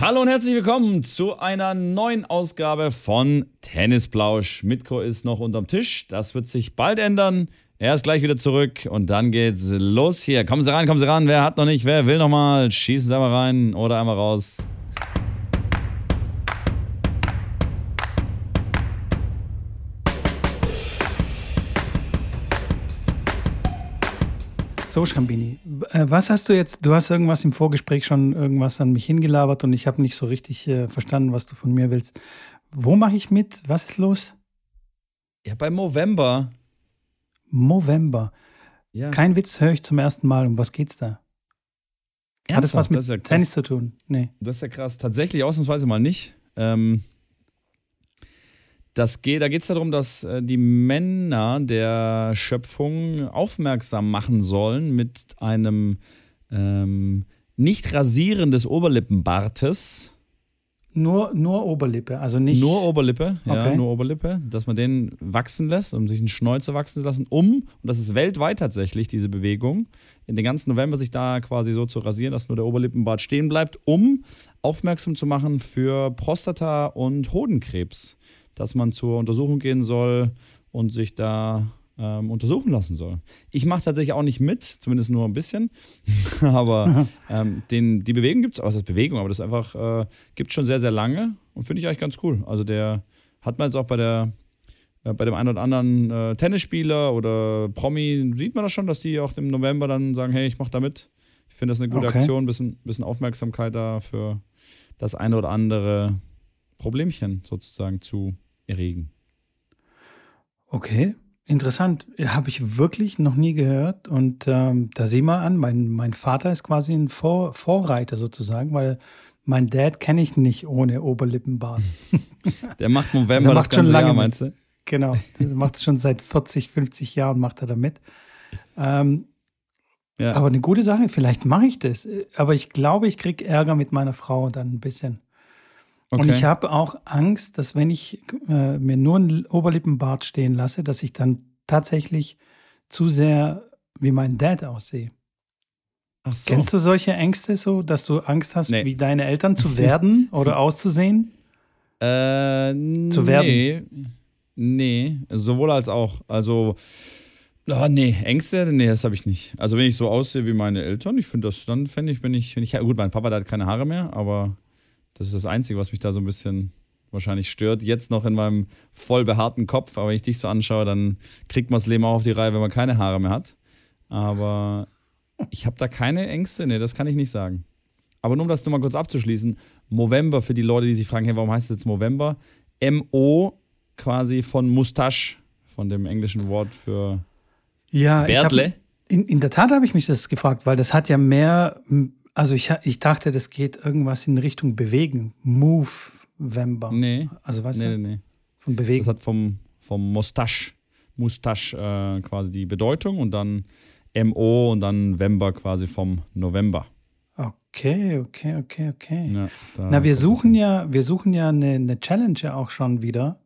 Hallo und herzlich willkommen zu einer neuen Ausgabe von Tennisplausch. Mitko ist noch unterm Tisch. Das wird sich bald ändern. Er ist gleich wieder zurück und dann geht's los hier. Kommen Sie rein, kommen Sie ran. Wer hat noch nicht? Wer will noch mal? Schießen Sie einmal rein oder einmal raus. So, Schrambini, äh, was hast du jetzt, du hast irgendwas im Vorgespräch schon irgendwas an mich hingelabert und ich habe nicht so richtig äh, verstanden, was du von mir willst. Wo mache ich mit? Was ist los? Ja, beim November. November. Ja. Kein Witz, höre ich zum ersten Mal. Um was geht's da? Hat das was Ernsthaft? mit Das ja. Tennis zu tun? Nee. Das ist ja krass. Tatsächlich ausnahmsweise mal nicht. Ähm, das geht, da geht es darum, dass äh, die Männer der Schöpfung aufmerksam machen sollen mit einem ähm, Nicht-Rasieren des Oberlippenbartes. Nur, nur Oberlippe, also nicht. Nur Oberlippe, ja, Okay. nur Oberlippe, dass man den wachsen lässt, um sich einen Schnäuzer wachsen zu lassen, um, und das ist weltweit tatsächlich, diese Bewegung, in den ganzen November sich da quasi so zu rasieren, dass nur der Oberlippenbart stehen bleibt, um aufmerksam zu machen für Prostata- und Hodenkrebs, dass man zur Untersuchung gehen soll und sich da ähm, untersuchen lassen soll. Ich mache tatsächlich auch nicht mit, zumindest nur ein bisschen, aber ähm, den, die Bewegung gibt es, was ist Bewegung, aber das einfach, äh, gibt schon sehr, sehr lange und finde ich eigentlich ganz cool. Also der hat man jetzt auch bei der äh, bei dem einen oder anderen äh, Tennisspieler oder Promi, sieht man das schon, dass die auch im November dann sagen, hey, ich mache da mit. Ich finde das eine gute Okay. Aktion, bisschen, bisschen Aufmerksamkeit da für das eine oder andere Problemchen sozusagen zu erregen. Okay, interessant. Habe ich wirklich noch nie gehört. Und ähm, da sieh mal an, mein, mein Vater ist quasi ein Vor Vorreiter sozusagen, weil mein Dad kenne ich nicht ohne Oberlippenbart. Der macht November Also das macht schon ganze lange Jahr, meinst du? Genau, das macht es schon seit 40, 50 Jahren macht er da mit. Ähm, Ja. aber eine gute Sache, vielleicht mache ich das. Aber ich glaube, ich kriege Ärger mit meiner Frau dann ein bisschen. Und Okay. ich habe auch Angst, dass wenn ich äh, mir nur einen Oberlippenbart stehen lasse, dass ich dann tatsächlich zu sehr wie mein Dad aussehe. Ach so. Kennst du solche Ängste so, dass du Angst hast, Nee. wie deine Eltern zu werden oder auszusehen? Äh, Zu werden? Nee, nee, sowohl als auch. Also, oh, nee, Ängste, nee, das habe ich nicht. Also, wenn ich so aussehe wie meine Eltern, ich finde das, dann fände ich, wenn ich, wenn ich, gut, mein Papa, der hat keine Haare mehr, aber das ist das Einzige, was mich da so ein bisschen wahrscheinlich stört. Jetzt noch in meinem voll behaarten Kopf, aber wenn ich dich so anschaue, dann kriegt man das Leben auch auf die Reihe, wenn man keine Haare mehr hat. Aber ich habe da keine Ängste, nee, das kann ich nicht sagen. Aber nur um das nur mal kurz abzuschließen, Movember für die Leute, die sich fragen, hey, warum heißt es jetzt Movember? M-O quasi von Mustache, von dem englischen Wort für Ja, Bärtle. in, in der Tat habe ich mich das gefragt, weil das hat ja mehr, also ich, ich dachte, das geht irgendwas in Richtung Bewegen. Move, Vember. Nee, Also weißt nee, du, nee, nee. von Das Bewegen. hat vom, vom Mustache, Mustache äh, quasi die Bedeutung und dann M-O und dann Vember quasi vom November. Okay, okay, okay, okay. Ja, Na, wir suchen das ja, wir suchen ja eine, eine Challenge ja auch schon wieder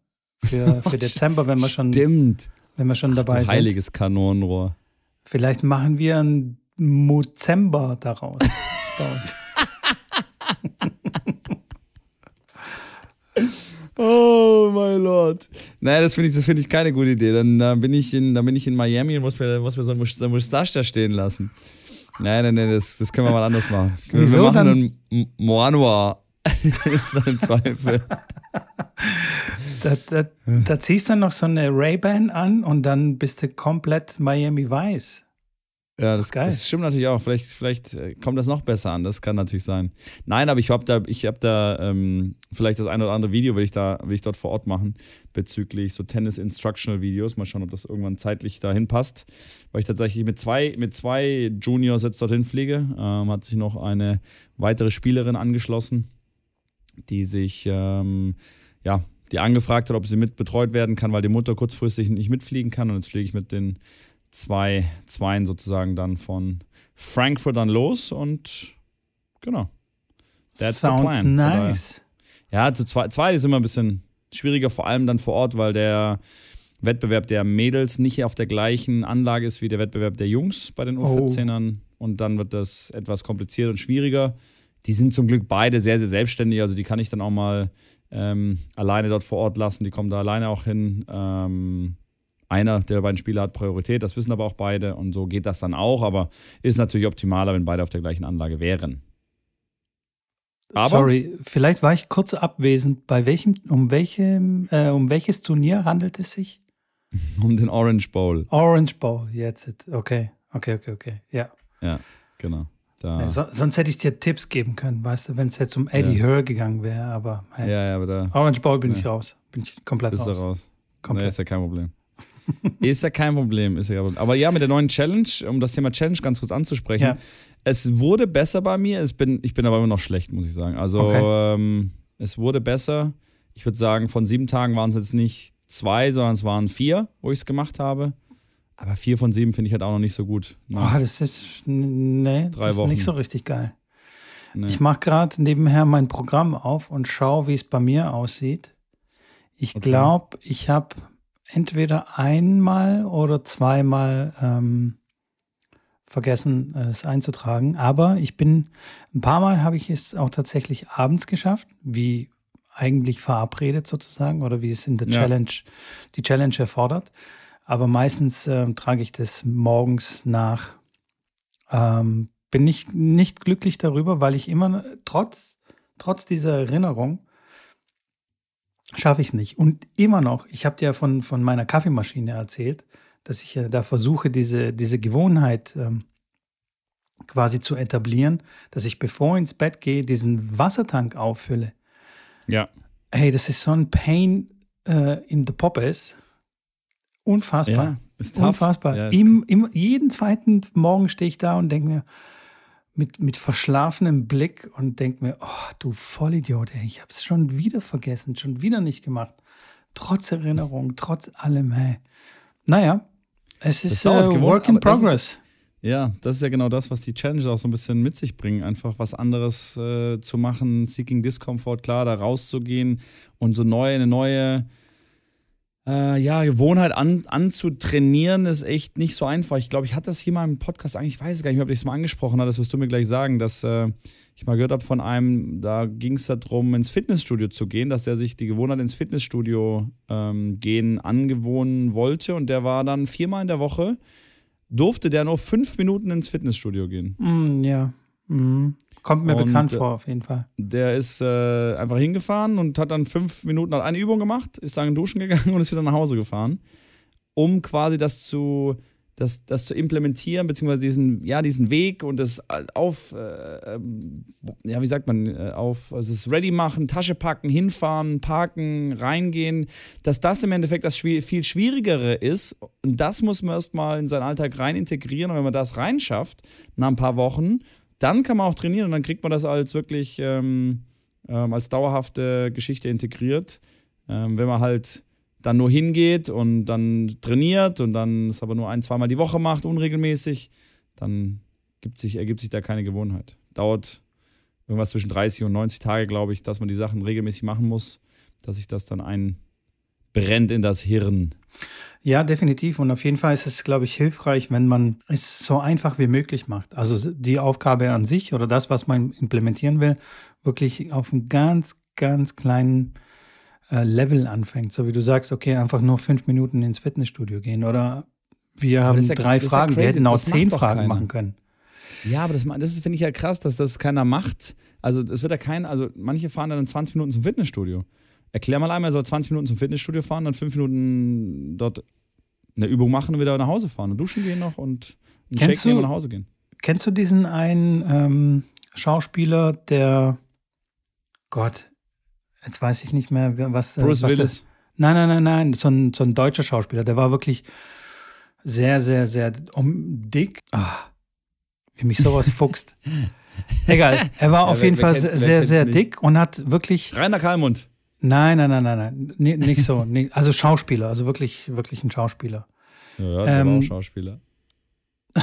für, für Dezember, wenn wir schon, Stimmt. wenn wir schon Du dabei sind. heiliges Kanonenrohr. Vielleicht machen wir ein Mozember daraus. bei uns. Oh mein Lord. Naja, das finde ich, das finde ich keine gute Idee. Dann, dann, bin ich in, dann bin ich in Miami und muss mir, muss mir so ein so Mustache da stehen lassen. Nein, nein, nein, das, das können wir mal anders machen. Wir Wieso machen dann? einen M- Moanoa. Im Zweifel. Da, da, da ziehst du dann noch so eine Ray-Ban an und dann bist du komplett Miami Weiß. Ja, das, geil. das stimmt natürlich auch. Vielleicht, vielleicht äh, kommt das noch besser an. Das kann natürlich sein. Nein, aber ich habe da, ich habe da ähm, vielleicht das ein oder andere Video will ich da, will ich dort vor Ort machen bezüglich so Tennis Instructional Videos. Mal schauen, ob das irgendwann zeitlich dahin passt. Weil ich tatsächlich mit zwei, mit zwei Juniors jetzt dorthin fliege. Ähm, hat sich noch eine weitere Spielerin angeschlossen, die sich ähm, ja, die angefragt hat, ob sie mit betreut werden kann, weil die Mutter kurzfristig nicht mitfliegen kann. Und jetzt fliege ich mit den zwei Zweien sozusagen dann von Frankfurt dann los und genau. That's the Sounds nice. Ja, zu zwei, zwei ist immer ein bisschen schwieriger, vor allem dann vor Ort, weil der Wettbewerb der Mädels nicht auf der gleichen Anlage ist wie der Wettbewerb der Jungs bei den Oh. U14ern. Und dann wird das etwas kompliziert und schwieriger. die sind zum Glück beide sehr, sehr selbstständig. Also die kann ich dann auch mal ähm, alleine dort vor Ort lassen. Die kommen da alleine auch hin. Ähm, einer der beiden Spieler hat Priorität, das wissen aber auch beide und so geht das dann auch, aber ist natürlich optimaler, wenn beide auf der gleichen Anlage wären. Aber Sorry, vielleicht war ich kurz abwesend. Bei welchem, um welchem, äh, um welches Turnier handelt es sich? Um den Orange Bowl. Orange Bowl, jetzt. Okay, okay, okay, okay. Ja. Ja, genau. Ja, so, sonst hätte ich dir Tipps geben können, weißt du, wenn es jetzt um Eddie ja. Hur gegangen wäre, aber, hey, ja, ja, aber da, Orange Bowl bin ich raus. Bin ich komplett Bist raus. Ist raus. Komplett. Nee, ist ja kein Problem. ist ja kein Problem, ist ja. Aber ja, mit der neuen Challenge, um das Thema Challenge ganz kurz anzusprechen, ja. es wurde besser bei mir. Es bin, ich bin aber immer noch schlecht, muss ich sagen. Also okay. ähm, es wurde besser. Ich würde sagen, von sieben Tagen waren es jetzt nicht zwei, sondern es waren vier, wo ich es gemacht habe. Aber vier von sieben finde ich halt auch noch nicht so gut. Ne? Oh, das ist, nee, Drei das Wochen. ist nicht so richtig geil. Nee. Ich mache gerade nebenher mein Programm auf und schaue, wie es bei mir aussieht. Ich okay. glaube, ich habe entweder einmal oder zweimal ähm, vergessen, es einzutragen. Aber ich bin, ein paar Mal habe ich es auch tatsächlich abends geschafft, wie eigentlich verabredet sozusagen oder wie es in der ja. Challenge, die Challenge erfordert. Aber meistens äh, trage ich das morgens nach. Ähm, bin ich nicht glücklich darüber, weil ich immer trotz, trotz dieser Erinnerung schaffe ich es nicht. Und immer noch, ich habe dir von, von meiner Kaffeemaschine erzählt, dass ich ja da versuche, diese, diese Gewohnheit ähm, quasi zu etablieren, dass ich bevor ich ins Bett gehe, diesen Wassertank auffülle. Ja. Hey, das ist so ein Pain äh, in the Poppes. Unfassbar. Ja, ist Unfassbar. Ja, Im, im, jeden zweiten Morgen stehe ich da und denke mir, mit, mit verschlafenem Blick und denke mir, oh, du Vollidiot, ey, ich habe es schon wieder vergessen, schon wieder nicht gemacht. Trotz Erinnerung, trotz allem, hey. Naja, es ist äh, Work in Progress. Ist, ja, das ist ja genau das, was die Challenge auch so ein bisschen mit sich bringen. Einfach was anderes äh, zu machen, Seeking Discomfort, klar, da rauszugehen und so neue, eine neue äh, ja, Gewohnheit an, anzutrainieren, ist echt nicht so einfach. Ich glaube, ich hatte das hier mal im Podcast eigentlich, ich weiß gar nicht mehr, ob ich es mal angesprochen habe, das wirst du mir gleich sagen, dass äh, ich mal gehört habe von einem, da ging es darum, ins Fitnessstudio zu gehen, dass er sich die Gewohnheit ins Fitnessstudio ähm, gehen angewohnen wollte und der war dann viermal in der Woche, durfte der nur fünf Minuten ins Fitnessstudio gehen. Mm, ja. Mm. Kommt mir und bekannt vor, auf jeden Fall. Der ist äh, einfach hingefahren und hat dann fünf Minuten eine Übung gemacht, ist dann duschen gegangen und ist wieder nach Hause gefahren, um quasi das zu, das, das zu implementieren, beziehungsweise diesen, ja, diesen Weg und das auf, äh, ähm, ja, wie sagt man, äh, auf, also das Ready machen, Tasche packen, hinfahren, parken, reingehen, dass das im Endeffekt das viel Schwierigere ist. Und das muss man erstmal in seinen Alltag rein integrieren. Und wenn man das reinschafft, nach ein paar Wochen, dann kann man auch trainieren und dann kriegt man das als wirklich ähm, ähm, als dauerhafte Geschichte integriert. Ähm, wenn man halt dann nur hingeht und dann trainiert und dann es aber nur ein, zweimal die Woche macht, unregelmäßig, dann sich, ergibt sich da keine Gewohnheit. Dauert irgendwas zwischen 30 und 90 Tage, glaube ich, dass man die Sachen regelmäßig machen muss, dass sich das dann einbrennt in das Hirn. Ja, definitiv. Und auf jeden Fall ist es, glaube ich, hilfreich, wenn man es so einfach wie möglich macht. Also die Aufgabe an sich oder das, was man implementieren will, wirklich auf einem ganz, ganz kleinen äh, Level anfängt. So wie du sagst, okay, einfach nur fünf Minuten ins Fitnessstudio gehen. Oder wir haben ja, drei Fragen, ja wir hätten auch das zehn Fragen keiner. machen können. Ja, aber das, das finde ich ja krass, dass das keiner macht. Also es wird ja kein, also manche fahren dann 20 Minuten zum Fitnessstudio. Erklär mal einmal, er soll 20 Minuten zum Fitnessstudio fahren, dann 5 Minuten dort eine Übung machen und wieder nach Hause fahren und duschen gehen noch und einen Shake nehmen und nach Hause gehen. Kennst du diesen einen ähm, Schauspieler, der Gott, jetzt weiß ich nicht mehr, was. Äh, Bruce was Willis. Nein, nein, nein, nein, so ein, so ein deutscher Schauspieler, der war wirklich sehr, sehr, sehr um, dick. Ach, wie mich sowas fuchst. Egal, er war auf ja, jeden wer, Fall wer sehr, sehr dick und hat wirklich. Rainer Kalmund. Nein, nein, nein, nein, nein. Nee, nicht so. Nee, also Schauspieler, also wirklich, wirklich ein Schauspieler. Ja, der ähm, war auch Schauspieler.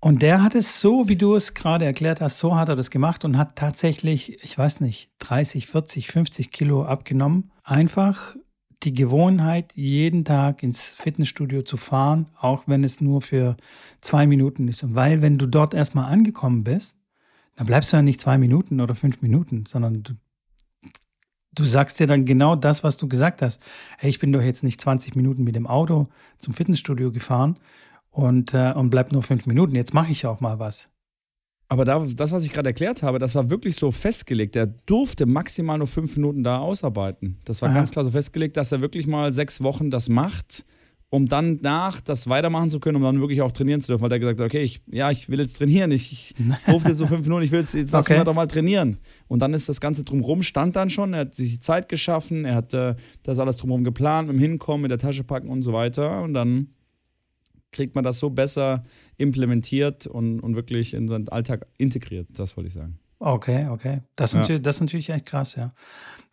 und der hat es so, wie du es gerade erklärt hast, so hat er das gemacht und hat tatsächlich, ich weiß nicht, 30, 40, 50 Kilo abgenommen. Einfach die Gewohnheit, jeden Tag ins Fitnessstudio zu fahren, auch wenn es nur für zwei Minuten ist. Und weil, wenn du dort erstmal angekommen bist, dann bleibst du ja nicht zwei Minuten oder fünf Minuten, sondern du, du sagst dir dann genau das, was du gesagt hast. Hey, ich bin doch jetzt nicht 20 Minuten mit dem Auto zum Fitnessstudio gefahren und, äh, und bleib nur fünf Minuten. Jetzt mache ich auch mal was. Aber da, das, was ich gerade erklärt habe, das war wirklich so festgelegt. Er durfte maximal nur fünf Minuten da ausarbeiten. Das war Aha. ganz klar so festgelegt, dass er wirklich mal sechs Wochen das macht, um dann nach das weitermachen zu können, um dann wirklich auch trainieren zu dürfen. Weil er gesagt hat, okay, ich, ja, ich will jetzt trainieren. Ich, durfte jetzt so fünf Minuten, ich will jetzt, jetzt lass okay. mich doch mal trainieren. Und dann ist das Ganze drumherum, stand dann schon. Er hat sich die Zeit geschaffen, er hat äh, das alles drumherum geplant, mit dem Hinkommen, mit der Tasche packen und so weiter. Und dann kriegt man das so besser implementiert und, und wirklich in seinen Alltag integriert. Das wollte ich sagen. Okay, okay. Das, ja. das ist natürlich echt krass, ja.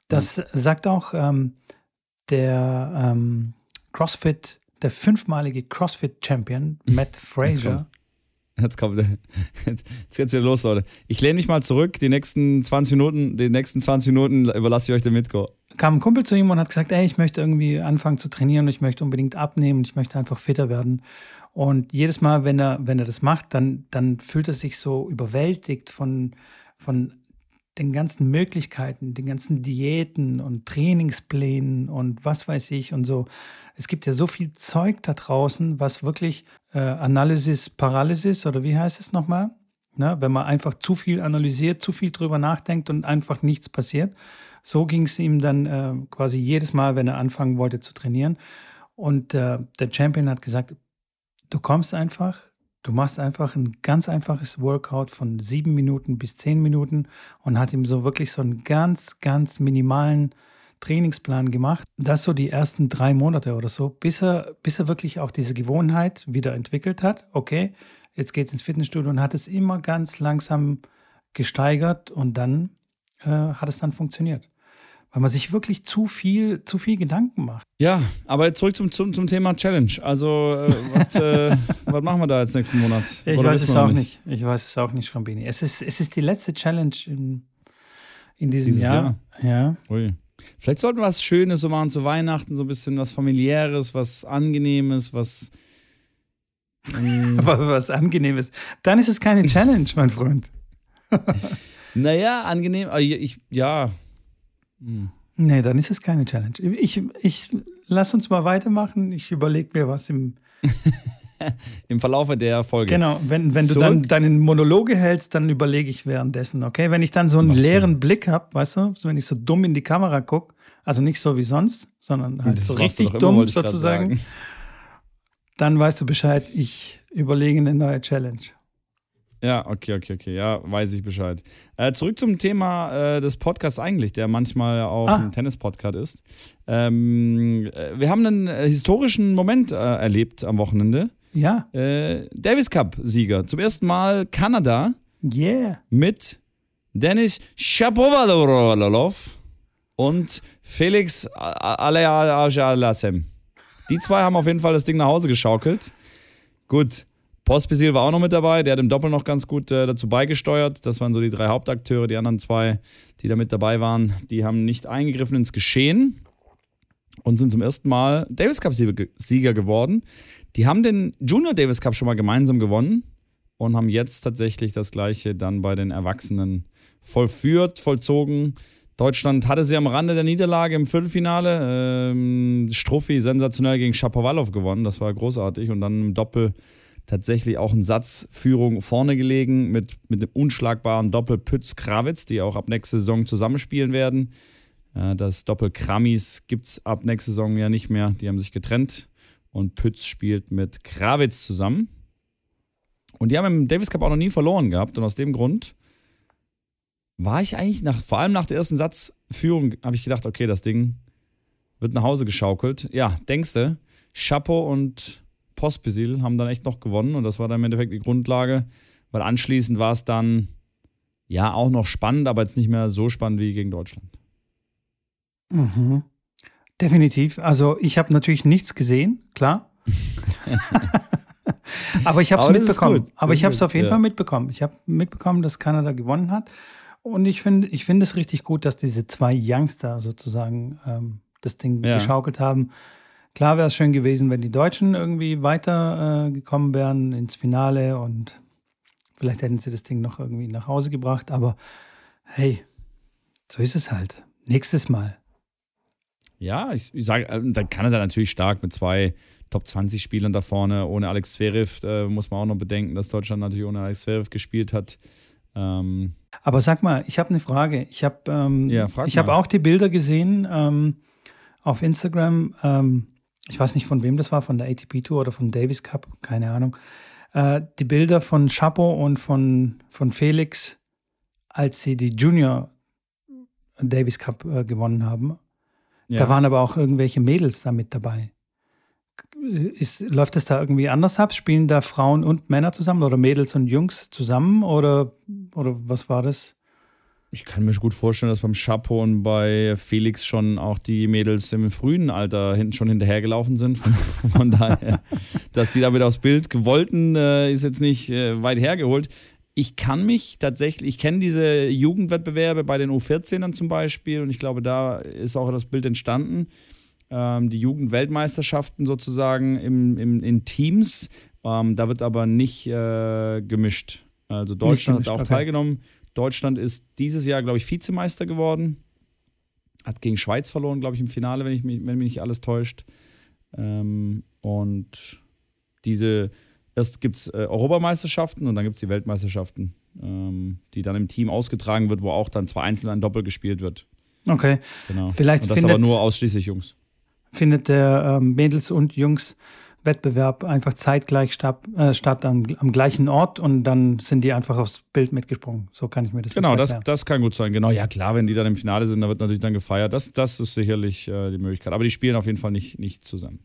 Das ja. sagt auch ähm, der ähm, CrossFit, der fünfmalige CrossFit-Champion, Matt Fraser. Jetzt kommt, jetzt geht's wieder los, Leute. Ich lehne mich mal zurück. Die nächsten 20 Minuten, die nächsten 20 Minuten überlasse ich euch dem Mitko. Kam ein Kumpel zu ihm und hat gesagt, ey, ich möchte irgendwie anfangen zu trainieren und ich möchte unbedingt abnehmen, ich möchte einfach fitter werden. Und jedes Mal, wenn er, wenn er das macht, dann, dann fühlt er sich so überwältigt von, von den ganzen Möglichkeiten, den ganzen Diäten und Trainingsplänen und was weiß ich und so. Es gibt ja so viel Zeug da draußen, was wirklich äh, Analysis Paralysis oder wie heißt es nochmal? Ne? Wenn man einfach zu viel analysiert, zu viel drüber nachdenkt und einfach nichts passiert. So ging es ihm dann äh, quasi jedes Mal, wenn er anfangen wollte zu trainieren. Und äh, der Champion hat gesagt, du kommst einfach, Du machst einfach ein ganz einfaches Workout von sieben Minuten bis zehn Minuten und hat ihm so wirklich so einen ganz, ganz minimalen Trainingsplan gemacht. Das so die ersten drei Monate oder so, bis er, bis er wirklich auch diese Gewohnheit wieder entwickelt hat. Okay, jetzt geht es ins Fitnessstudio und hat es immer ganz langsam gesteigert und dann äh, hat es dann funktioniert weil man sich wirklich zu viel, zu viel Gedanken macht. Ja, aber zurück zum, zum, zum Thema Challenge. Also, äh, was, äh, was machen wir da jetzt nächsten Monat? Ja, ich Oder weiß es auch nicht? nicht. Ich weiß es auch nicht, Schrambini. Es ist, es ist die letzte Challenge in, in diesem Dieses Jahr. Jahr. Ja. Ui. Vielleicht sollten wir was Schönes so machen zu Weihnachten, so ein bisschen was familiäres, was Angenehmes, was. Ähm, was Angenehmes. Dann ist es keine Challenge, mein Freund. naja, angenehm. Ich, ja, hm. Nee, dann ist es keine Challenge. Ich, ich lass uns mal weitermachen. Ich überlege mir was im im Verlaufe der Folge. Genau, wenn, wenn du dann deinen Monologe hältst, dann überlege ich währenddessen, okay? Wenn ich dann so einen was leeren für? Blick habe, weißt du, wenn ich so dumm in die Kamera gucke, also nicht so wie sonst, sondern halt das so richtig dumm immer, sozusagen, dann weißt du Bescheid, ich überlege eine neue Challenge. Ja, okay, okay, okay. Ja, weiß ich Bescheid. Äh, zurück zum Thema äh, des Podcasts eigentlich, der manchmal auch ah. ein Tennis-Podcast ist. Ähm, äh, wir haben einen äh, historischen Moment äh, erlebt am Wochenende. Ja. Äh, Davis Cup-Sieger. Zum ersten Mal Kanada. Yeah. Mit Denis Shapovalov und Felix Aleajalasem. Die zwei haben auf jeden Fall das Ding nach Hause geschaukelt. Gut, Pospisil war auch noch mit dabei, der hat im Doppel noch ganz gut äh, dazu beigesteuert. Das waren so die drei Hauptakteure. Die anderen zwei, die da mit dabei waren, die haben nicht eingegriffen ins Geschehen und sind zum ersten Mal Davis Cup-Sieger geworden. Die haben den Junior Davis Cup schon mal gemeinsam gewonnen und haben jetzt tatsächlich das gleiche dann bei den Erwachsenen vollführt, vollzogen. Deutschland hatte sie am Rande der Niederlage im Viertelfinale. Ähm, Struffi sensationell gegen Shapovalov gewonnen, das war großartig. Und dann im Doppel tatsächlich auch in Satzführung vorne gelegen mit, mit dem unschlagbaren Doppel Pütz-Krawitz, die auch ab nächster Saison zusammenspielen werden. Das Doppel Kramis gibt es ab nächster Saison ja nicht mehr. Die haben sich getrennt und Pütz spielt mit Krawitz zusammen. Und die haben im Davis Cup auch noch nie verloren gehabt und aus dem Grund war ich eigentlich nach, vor allem nach der ersten Satzführung, habe ich gedacht, okay, das Ding wird nach Hause geschaukelt. Ja, denkste, Chapeau und Pospisil haben dann echt noch gewonnen und das war dann im Endeffekt die Grundlage, weil anschließend war es dann ja auch noch spannend, aber jetzt nicht mehr so spannend wie gegen Deutschland. Mhm. Definitiv. Also ich habe natürlich nichts gesehen, klar. aber ich habe es mitbekommen. Aber ich habe es auf jeden ja. Fall mitbekommen. Ich habe mitbekommen, dass Kanada gewonnen hat. Und ich finde ich find es richtig gut, dass diese zwei Youngster sozusagen ähm, das Ding ja. geschaukelt haben. Klar wäre es schön gewesen, wenn die Deutschen irgendwie weitergekommen äh, wären ins Finale und Vielleicht hätten sie das Ding noch irgendwie nach Hause gebracht, aber hey, so ist es halt. Nächstes Mal. Ja, ich, ich sage, äh, dann kann er da natürlich stark mit zwei Top 20 Spielern da vorne. Ohne Alex Zverev äh, muss man auch noch bedenken, dass Deutschland natürlich ohne Alex Zverev gespielt hat. Ähm, Aber sag mal, ich habe eine Frage. Ich habe ähm, ja, hab auch die Bilder gesehen ähm, auf Instagram. Ähm, ich weiß nicht, von wem das war, von der ATP Tour oder vom Davis Cup, keine Ahnung. Äh, die Bilder von Chapo und von, von Felix, als sie die Junior Davis Cup äh, gewonnen haben. Ja. Da waren aber auch irgendwelche Mädels da mit dabei. Ist, läuft das da irgendwie anders ab? Spielen da Frauen und Männer zusammen oder Mädels und Jungs zusammen oder, oder was war das? Ich kann mir gut vorstellen, dass beim Chapo und bei Felix schon auch die Mädels im frühen Alter hinten schon hinterhergelaufen sind. Von, daher, dass die damit aufs Bild gewollten, äh, ist jetzt nicht äh, weit hergeholt. Ich kann mich tatsächlich, ich kenne diese Jugendwettbewerbe bei den U14ern zum Beispiel und ich glaube, da ist auch das Bild entstanden ähm, die Jugendweltmeisterschaften sozusagen im, im, in Teams. Ähm, da wird aber nicht äh, gemischt. Also Deutschland hat auch okay. teilgenommen. Deutschland ist dieses Jahr, glaube ich, Vizemeister geworden. Hat gegen Schweiz verloren, glaube ich, im Finale, wenn, ich mich, wenn mich nicht alles täuscht. Ähm, und diese, erst gibt es äh, Europameisterschaften und dann gibt es die Weltmeisterschaften, ähm, die dann im Team ausgetragen wird, wo auch dann zwei Einzel ein Doppel gespielt wird. Okay. Genau. Vielleicht und das aber nur ausschließlich Jungs findet der ähm, Mädels- und Jungs-Wettbewerb einfach zeitgleich statt, äh, statt am, am, gleichen Ort und dann sind die einfach aufs Bild mitgesprungen. So kann ich mir das Genau, das, das kann gut sein. Genau, ja klar, wenn die dann im Finale sind, dann wird natürlich dann gefeiert. Das, das ist sicherlich äh, die Möglichkeit. Aber die spielen auf jeden Fall nicht, nicht zusammen.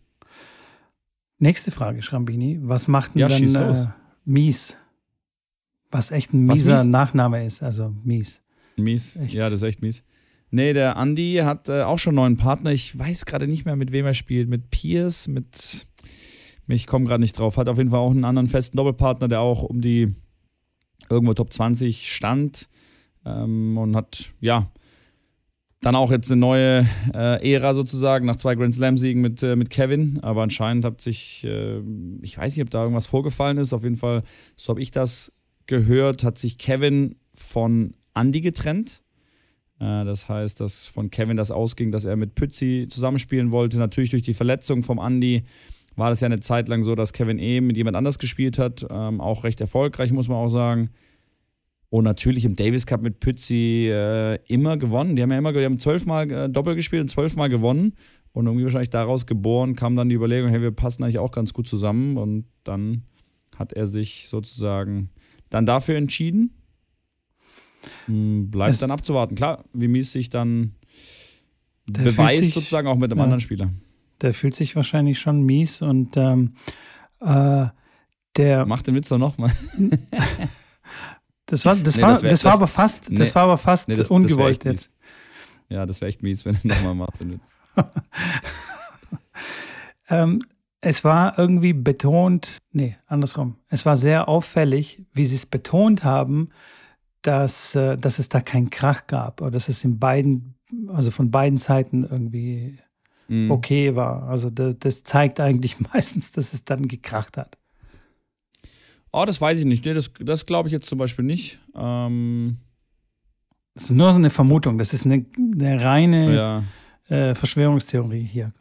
Nächste Frage, Schrambini. Was macht denn ja, dann äh, Mies? Was echt ein mieser mies? Nachname ist, also Mies. Mies, echt. ja, das ist echt mies. Nee, der Andy hat äh, auch schon einen neuen Partner. Ich weiß gerade nicht mehr, mit wem er spielt. Mit Pierce, mit. Ich komme gerade nicht drauf. Hat auf jeden Fall auch einen anderen festen Doppelpartner, der auch um die irgendwo Top 20 stand. Ähm, und hat, ja, dann auch jetzt eine neue äh, Ära sozusagen nach zwei Grand Slam-Siegen mit, äh, mit Kevin. Aber anscheinend hat sich, äh, ich weiß nicht, ob da irgendwas vorgefallen ist. Auf jeden Fall, so habe ich das gehört, hat sich Kevin von Andy getrennt. Äh, das heißt, dass von Kevin das ausging, dass er mit Pützi zusammenspielen wollte. Natürlich durch die Verletzung vom Andy war das ja eine Zeit lang so, dass Kevin E. mit jemand anders gespielt hat. Ähm, auch recht erfolgreich, muss man auch sagen. Und natürlich im Davis Cup mit Pützi äh, immer gewonnen. Die haben ja immer die haben zwölfmal äh, Doppel gespielt und zwölfmal gewonnen. Und irgendwie wahrscheinlich daraus geboren kam dann die Überlegung, hey, wir passen eigentlich auch ganz gut zusammen. Und dann hat er sich sozusagen dann dafür entschieden. Hm, bleibt dann abzuwarten. Klar, wie mies sich dann beweist, sich, sozusagen auch mit einem ja, anderen Spieler. Der fühlt sich wahrscheinlich schon mies und ähm, äh, der. Macht den Witz doch nochmal. das war, das, nee, war, das, wär, das, war aber fast, nee, das war aber fast nee, das, ungewollt jetzt. Ja, das wäre echt mies, wenn du nochmal machst den Witz. ähm, es war irgendwie betont, nee, andersrum. Es war sehr auffällig, wie sie es betont haben, dass, äh, dass es da keinen Krach gab oder dass es in beiden, also von beiden Seiten irgendwie mhm. okay war. Also das, das, zeigt eigentlich meistens, dass es dann gekracht hat. Oh, das weiß ich nicht. Nee, das, das glaube ich jetzt zum Beispiel nicht. Ähm das ist nur so eine Vermutung. Das ist eine, eine reine ja. äh, Verschwörungstheorie hier.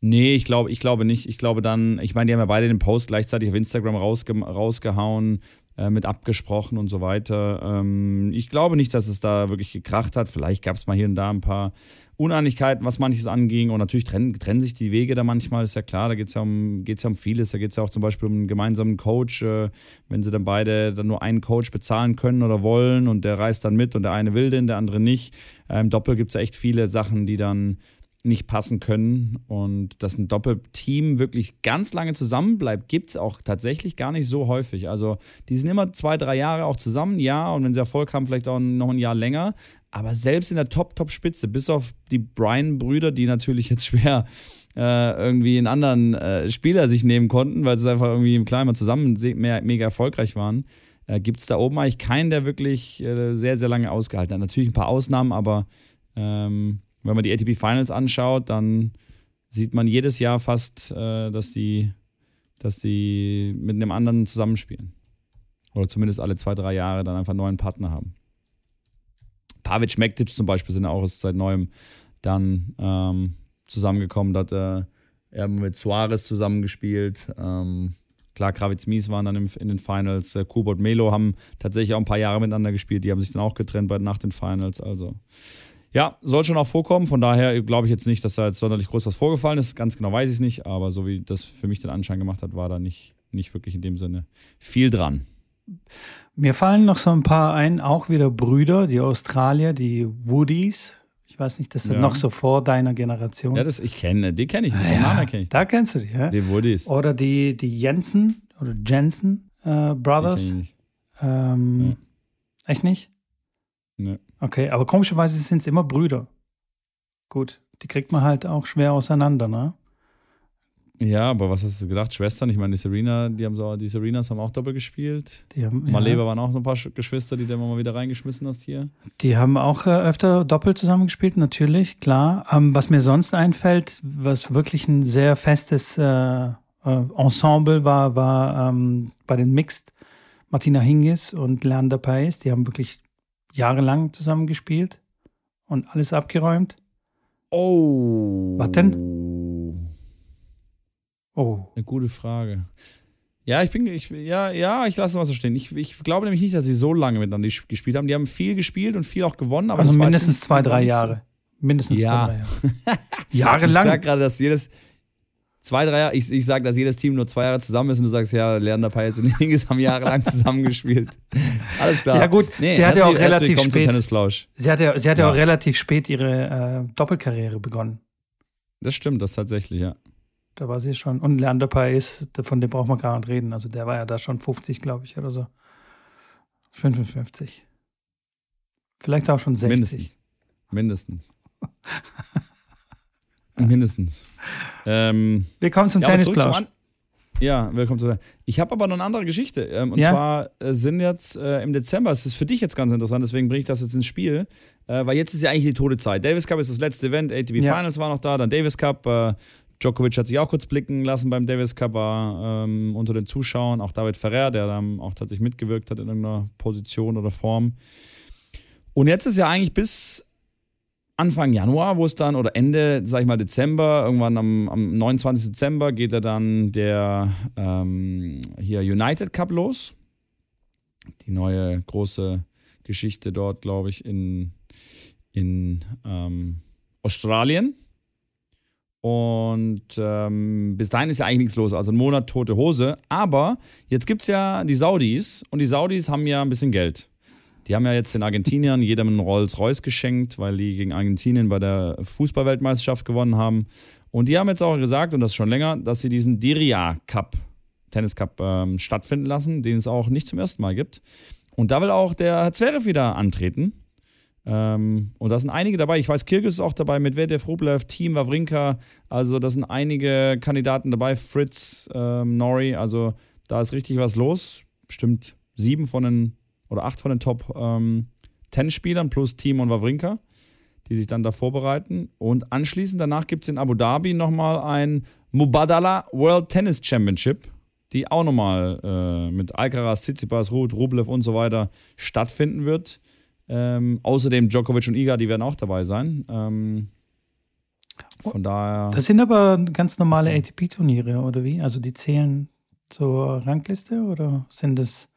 Nee, ich glaube, ich glaube nicht. Ich glaube dann, ich meine, die haben ja beide den Post gleichzeitig auf Instagram rausge rausgehauen. Äh, mit abgesprochen und so weiter. Ähm, ich glaube nicht, dass es da wirklich gekracht hat. Vielleicht gab es mal hier und da ein paar Uneinigkeiten, was manches anging. Und natürlich trennen, trennen sich die Wege da manchmal, ist ja klar. Da geht es ja, um, ja um vieles. Da geht es ja auch zum Beispiel um einen gemeinsamen Coach. Äh, wenn sie dann beide dann nur einen Coach bezahlen können oder wollen und der reist dann mit und der eine will den, der andere nicht. Im ähm, Doppel gibt es ja echt viele Sachen, die dann nicht passen können. Und dass ein Doppelteam wirklich ganz lange zusammenbleibt, gibt es auch tatsächlich gar nicht so häufig. Also die sind immer zwei, drei Jahre auch zusammen, ja, und wenn sie Erfolg haben, vielleicht auch noch ein Jahr länger. Aber selbst in der Top-Top-Spitze, bis auf die Bryan-Brüder, die natürlich jetzt schwer äh, irgendwie einen anderen äh, Spieler sich nehmen konnten, weil sie einfach irgendwie im Kleinen zusammen mehr, mega erfolgreich waren, äh, gibt es da oben eigentlich keinen, der wirklich äh, sehr, sehr lange ausgehalten hat. Natürlich ein paar Ausnahmen, aber ähm, wenn man die ATP Finals anschaut, dann sieht man jedes Jahr fast, äh, dass die, dass die mit einem anderen zusammenspielen. Oder zumindest alle zwei, drei Jahre dann einfach einen neuen Partner haben. Pavic Mektic zum Beispiel sind auch seit neuem dann ähm, zusammengekommen. Da hat äh, er mit Suarez zusammengespielt. Ähm, klar, Kravitz Mies waren dann in den Finals. Äh, Kubo Melo haben tatsächlich auch ein paar Jahre miteinander gespielt. Die haben sich dann auch getrennt bei, nach den Finals. Also ja, soll schon auch vorkommen. Von daher glaube ich jetzt nicht, dass da jetzt sonderlich groß was vorgefallen ist. Ganz genau weiß ich es nicht. Aber so wie das für mich den Anschein gemacht hat, war da nicht, nicht wirklich in dem Sinne viel dran. Mir fallen noch so ein paar ein, auch wieder Brüder, die Australier, die Woodies. Ich weiß nicht, das sind ja. noch so vor deiner Generation. Ja, das ich kenne, die kenne ich, den ja, Namen kenne ich. Da kennst du die, ja? Die Woodies. Oder die, die Jensen oder Jensen äh, Brothers. Ähm, ja. Echt nicht? Nee. Okay, aber komischerweise sind es immer Brüder. Gut, die kriegt man halt auch schwer auseinander, ne? Ja, aber was hast du gedacht? Schwestern? Ich meine, die Serena, die haben so, die Serenas haben auch doppelt gespielt. Die haben, Maleva ja. waren auch so ein paar Geschwister, die du immer mal wieder reingeschmissen hast hier. Die haben auch äh, öfter doppelt zusammengespielt, natürlich, klar. Ähm, was mir sonst einfällt, was wirklich ein sehr festes äh, äh, Ensemble war, war ähm, bei den Mixed Martina Hingis und Leander Paes. Die haben wirklich jahrelang zusammengespielt und alles abgeräumt. Oh. Was denn? Oh. Eine gute Frage. Ja, ich bin, ich, ja, ja, ich lasse mal so stehen. Ich, ich glaube nämlich nicht, dass sie so lange miteinander gespielt haben. Die haben viel gespielt und viel auch gewonnen. also mindestens zwei, drei Jahre. Mindestens ja. zwei, drei Jahre. Jahrelang. Ich sag gerade, dass jedes, zwei, drei Jahre, ich, ich sage, dass jedes Team nur zwei Jahre zusammen ist und du sagst, ja, Leander Payet und Hingis haben jahrelang zusammengespielt. Alles klar. Ja, gut, nee, sie hat ja auch relativ spät. Sie hat ja, sie hat ja. auch relativ spät ihre äh, Doppelkarriere begonnen. Das stimmt, das tatsächlich, ja. Da war sie schon. Und Leander Paes, von dem braucht man gar nicht reden. Also der war ja da schon 50, glaube ich, oder so. 55. Vielleicht auch schon 60. Mindestens. Mindestens. Mindestens. Ähm, willkommen zum ja, Tennisplausch. Ja, willkommen zu Ich habe aber noch eine andere Geschichte. Ähm, und ja? zwar äh, sind jetzt äh, im Dezember, es ist für dich jetzt ganz interessant, deswegen bringe ich das jetzt ins Spiel, äh, weil jetzt ist ja eigentlich die tote Zeit. Davis Cup ist das letzte Event, ATP ja. Finals war noch da, dann Davis Cup, äh, Djokovic hat sich auch kurz blicken lassen beim Davis Cup, war ähm, unter den Zuschauern. Auch David Ferrer, der dann auch tatsächlich mitgewirkt hat in irgendeiner Position oder Form. Und jetzt ist ja eigentlich bis Anfang Januar, wo es dann, oder Ende, sag ich mal, Dezember, irgendwann am, am 29. Dezember geht er dann der ähm, hier United Cup los. Die neue große Geschichte dort, glaube ich, in, in ähm, Australien. Und ähm, bis dahin ist ja eigentlich nichts los, also ein Monat tote Hose. Aber jetzt gibt es ja die Saudis und die Saudis haben ja ein bisschen Geld. Die haben ja jetzt den Argentiniern jedem einen Rolls-Royce geschenkt, weil die gegen Argentinien bei der Fußballweltmeisterschaft gewonnen haben. Und die haben jetzt auch gesagt, und das schon länger, dass sie diesen Diria Cup, Tennis Cup, ähm, stattfinden lassen, den es auch nicht zum ersten Mal gibt. Und da will auch der Zverev wieder antreten. Ähm, und da sind einige dabei. Ich weiß, Kirgis ist auch dabei, Medvedev, Rublev, Team Wawrinka. Also da sind einige Kandidaten dabei. Fritz, ähm, Nori. Also da ist richtig was los. Bestimmt sieben von den oder acht von den Top ähm, Tennisspielern plus Team und Wawrinka, die sich dann da vorbereiten. Und anschließend danach gibt es in Abu Dhabi nochmal ein Mubadala World Tennis Championship, die auch nochmal äh, mit Alcaraz, Tsitsipas, Ruth, Rublev und so weiter stattfinden wird. Ähm, außerdem Djokovic und Iga, die werden auch dabei sein. Ähm, von daher. Das sind aber ganz normale ATP-Turniere, oder wie? Also die zählen zur Rangliste oder sind das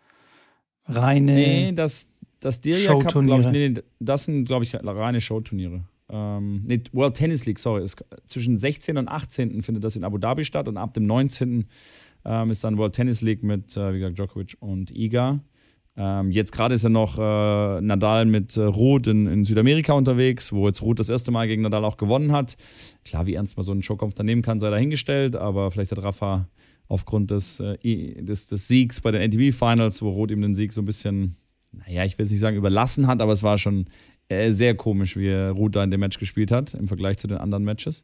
reine. Nee, das, das Dirja Cup, glaube ich, nee, das sind, glaube ich, reine Showturniere. Ähm, nee, World Tennis League, sorry. Ist, zwischen 16. und 18. findet das in Abu Dhabi statt und ab dem 19. Ähm, ist dann World Tennis League mit, äh, wie gesagt, Djokovic und Iga. Ähm, jetzt gerade ist ja noch äh, Nadal mit äh, Ruth in, in, Südamerika unterwegs, wo jetzt Ruth das erste Mal gegen Nadal auch gewonnen hat. Klar, wie ernst man so einen Showkampf dann nehmen kann, sei dahingestellt, aber vielleicht hat Rafa aufgrund des, äh, des, des Siegs bei den ATV Finals, wo Roth ihm den Sieg so ein bisschen, naja, ich will es nicht sagen überlassen hat, aber es war schon äh, sehr komisch, wie Ruth da in dem Match gespielt hat, im Vergleich zu den anderen Matches.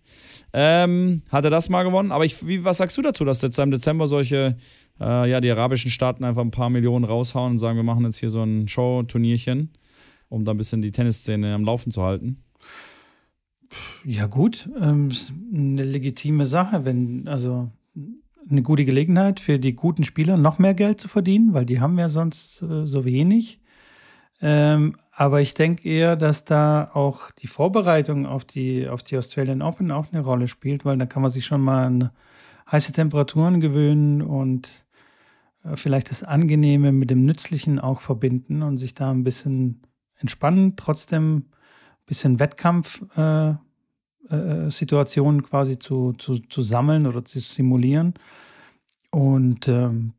Ähm, hat er das mal gewonnen, aber ich, wie, was sagst du dazu, dass jetzt im Dezember solche, äh, ja, die arabischen Staaten einfach ein paar Millionen raushauen und sagen, wir machen jetzt hier so ein Show-Turnierchen, um da ein bisschen die Tennisszene am Laufen zu halten? Ja, gut, ähm, eine legitime Sache, wenn, also eine gute Gelegenheit für die guten Spieler, noch mehr Geld zu verdienen, weil die haben ja sonst äh, so wenig. Ähm, aber ich denke eher, dass da auch die Vorbereitung auf die, auf die Australian Open auch eine Rolle spielt, weil da kann man sich schon mal an heiße Temperaturen gewöhnen und vielleicht das Angenehme mit dem Nützlichen auch verbinden und sich da ein bisschen entspannen, trotzdem ein bisschen Wettkampfsituationen äh, äh, quasi zu, zu, zu sammeln oder zu simulieren. Und ähm,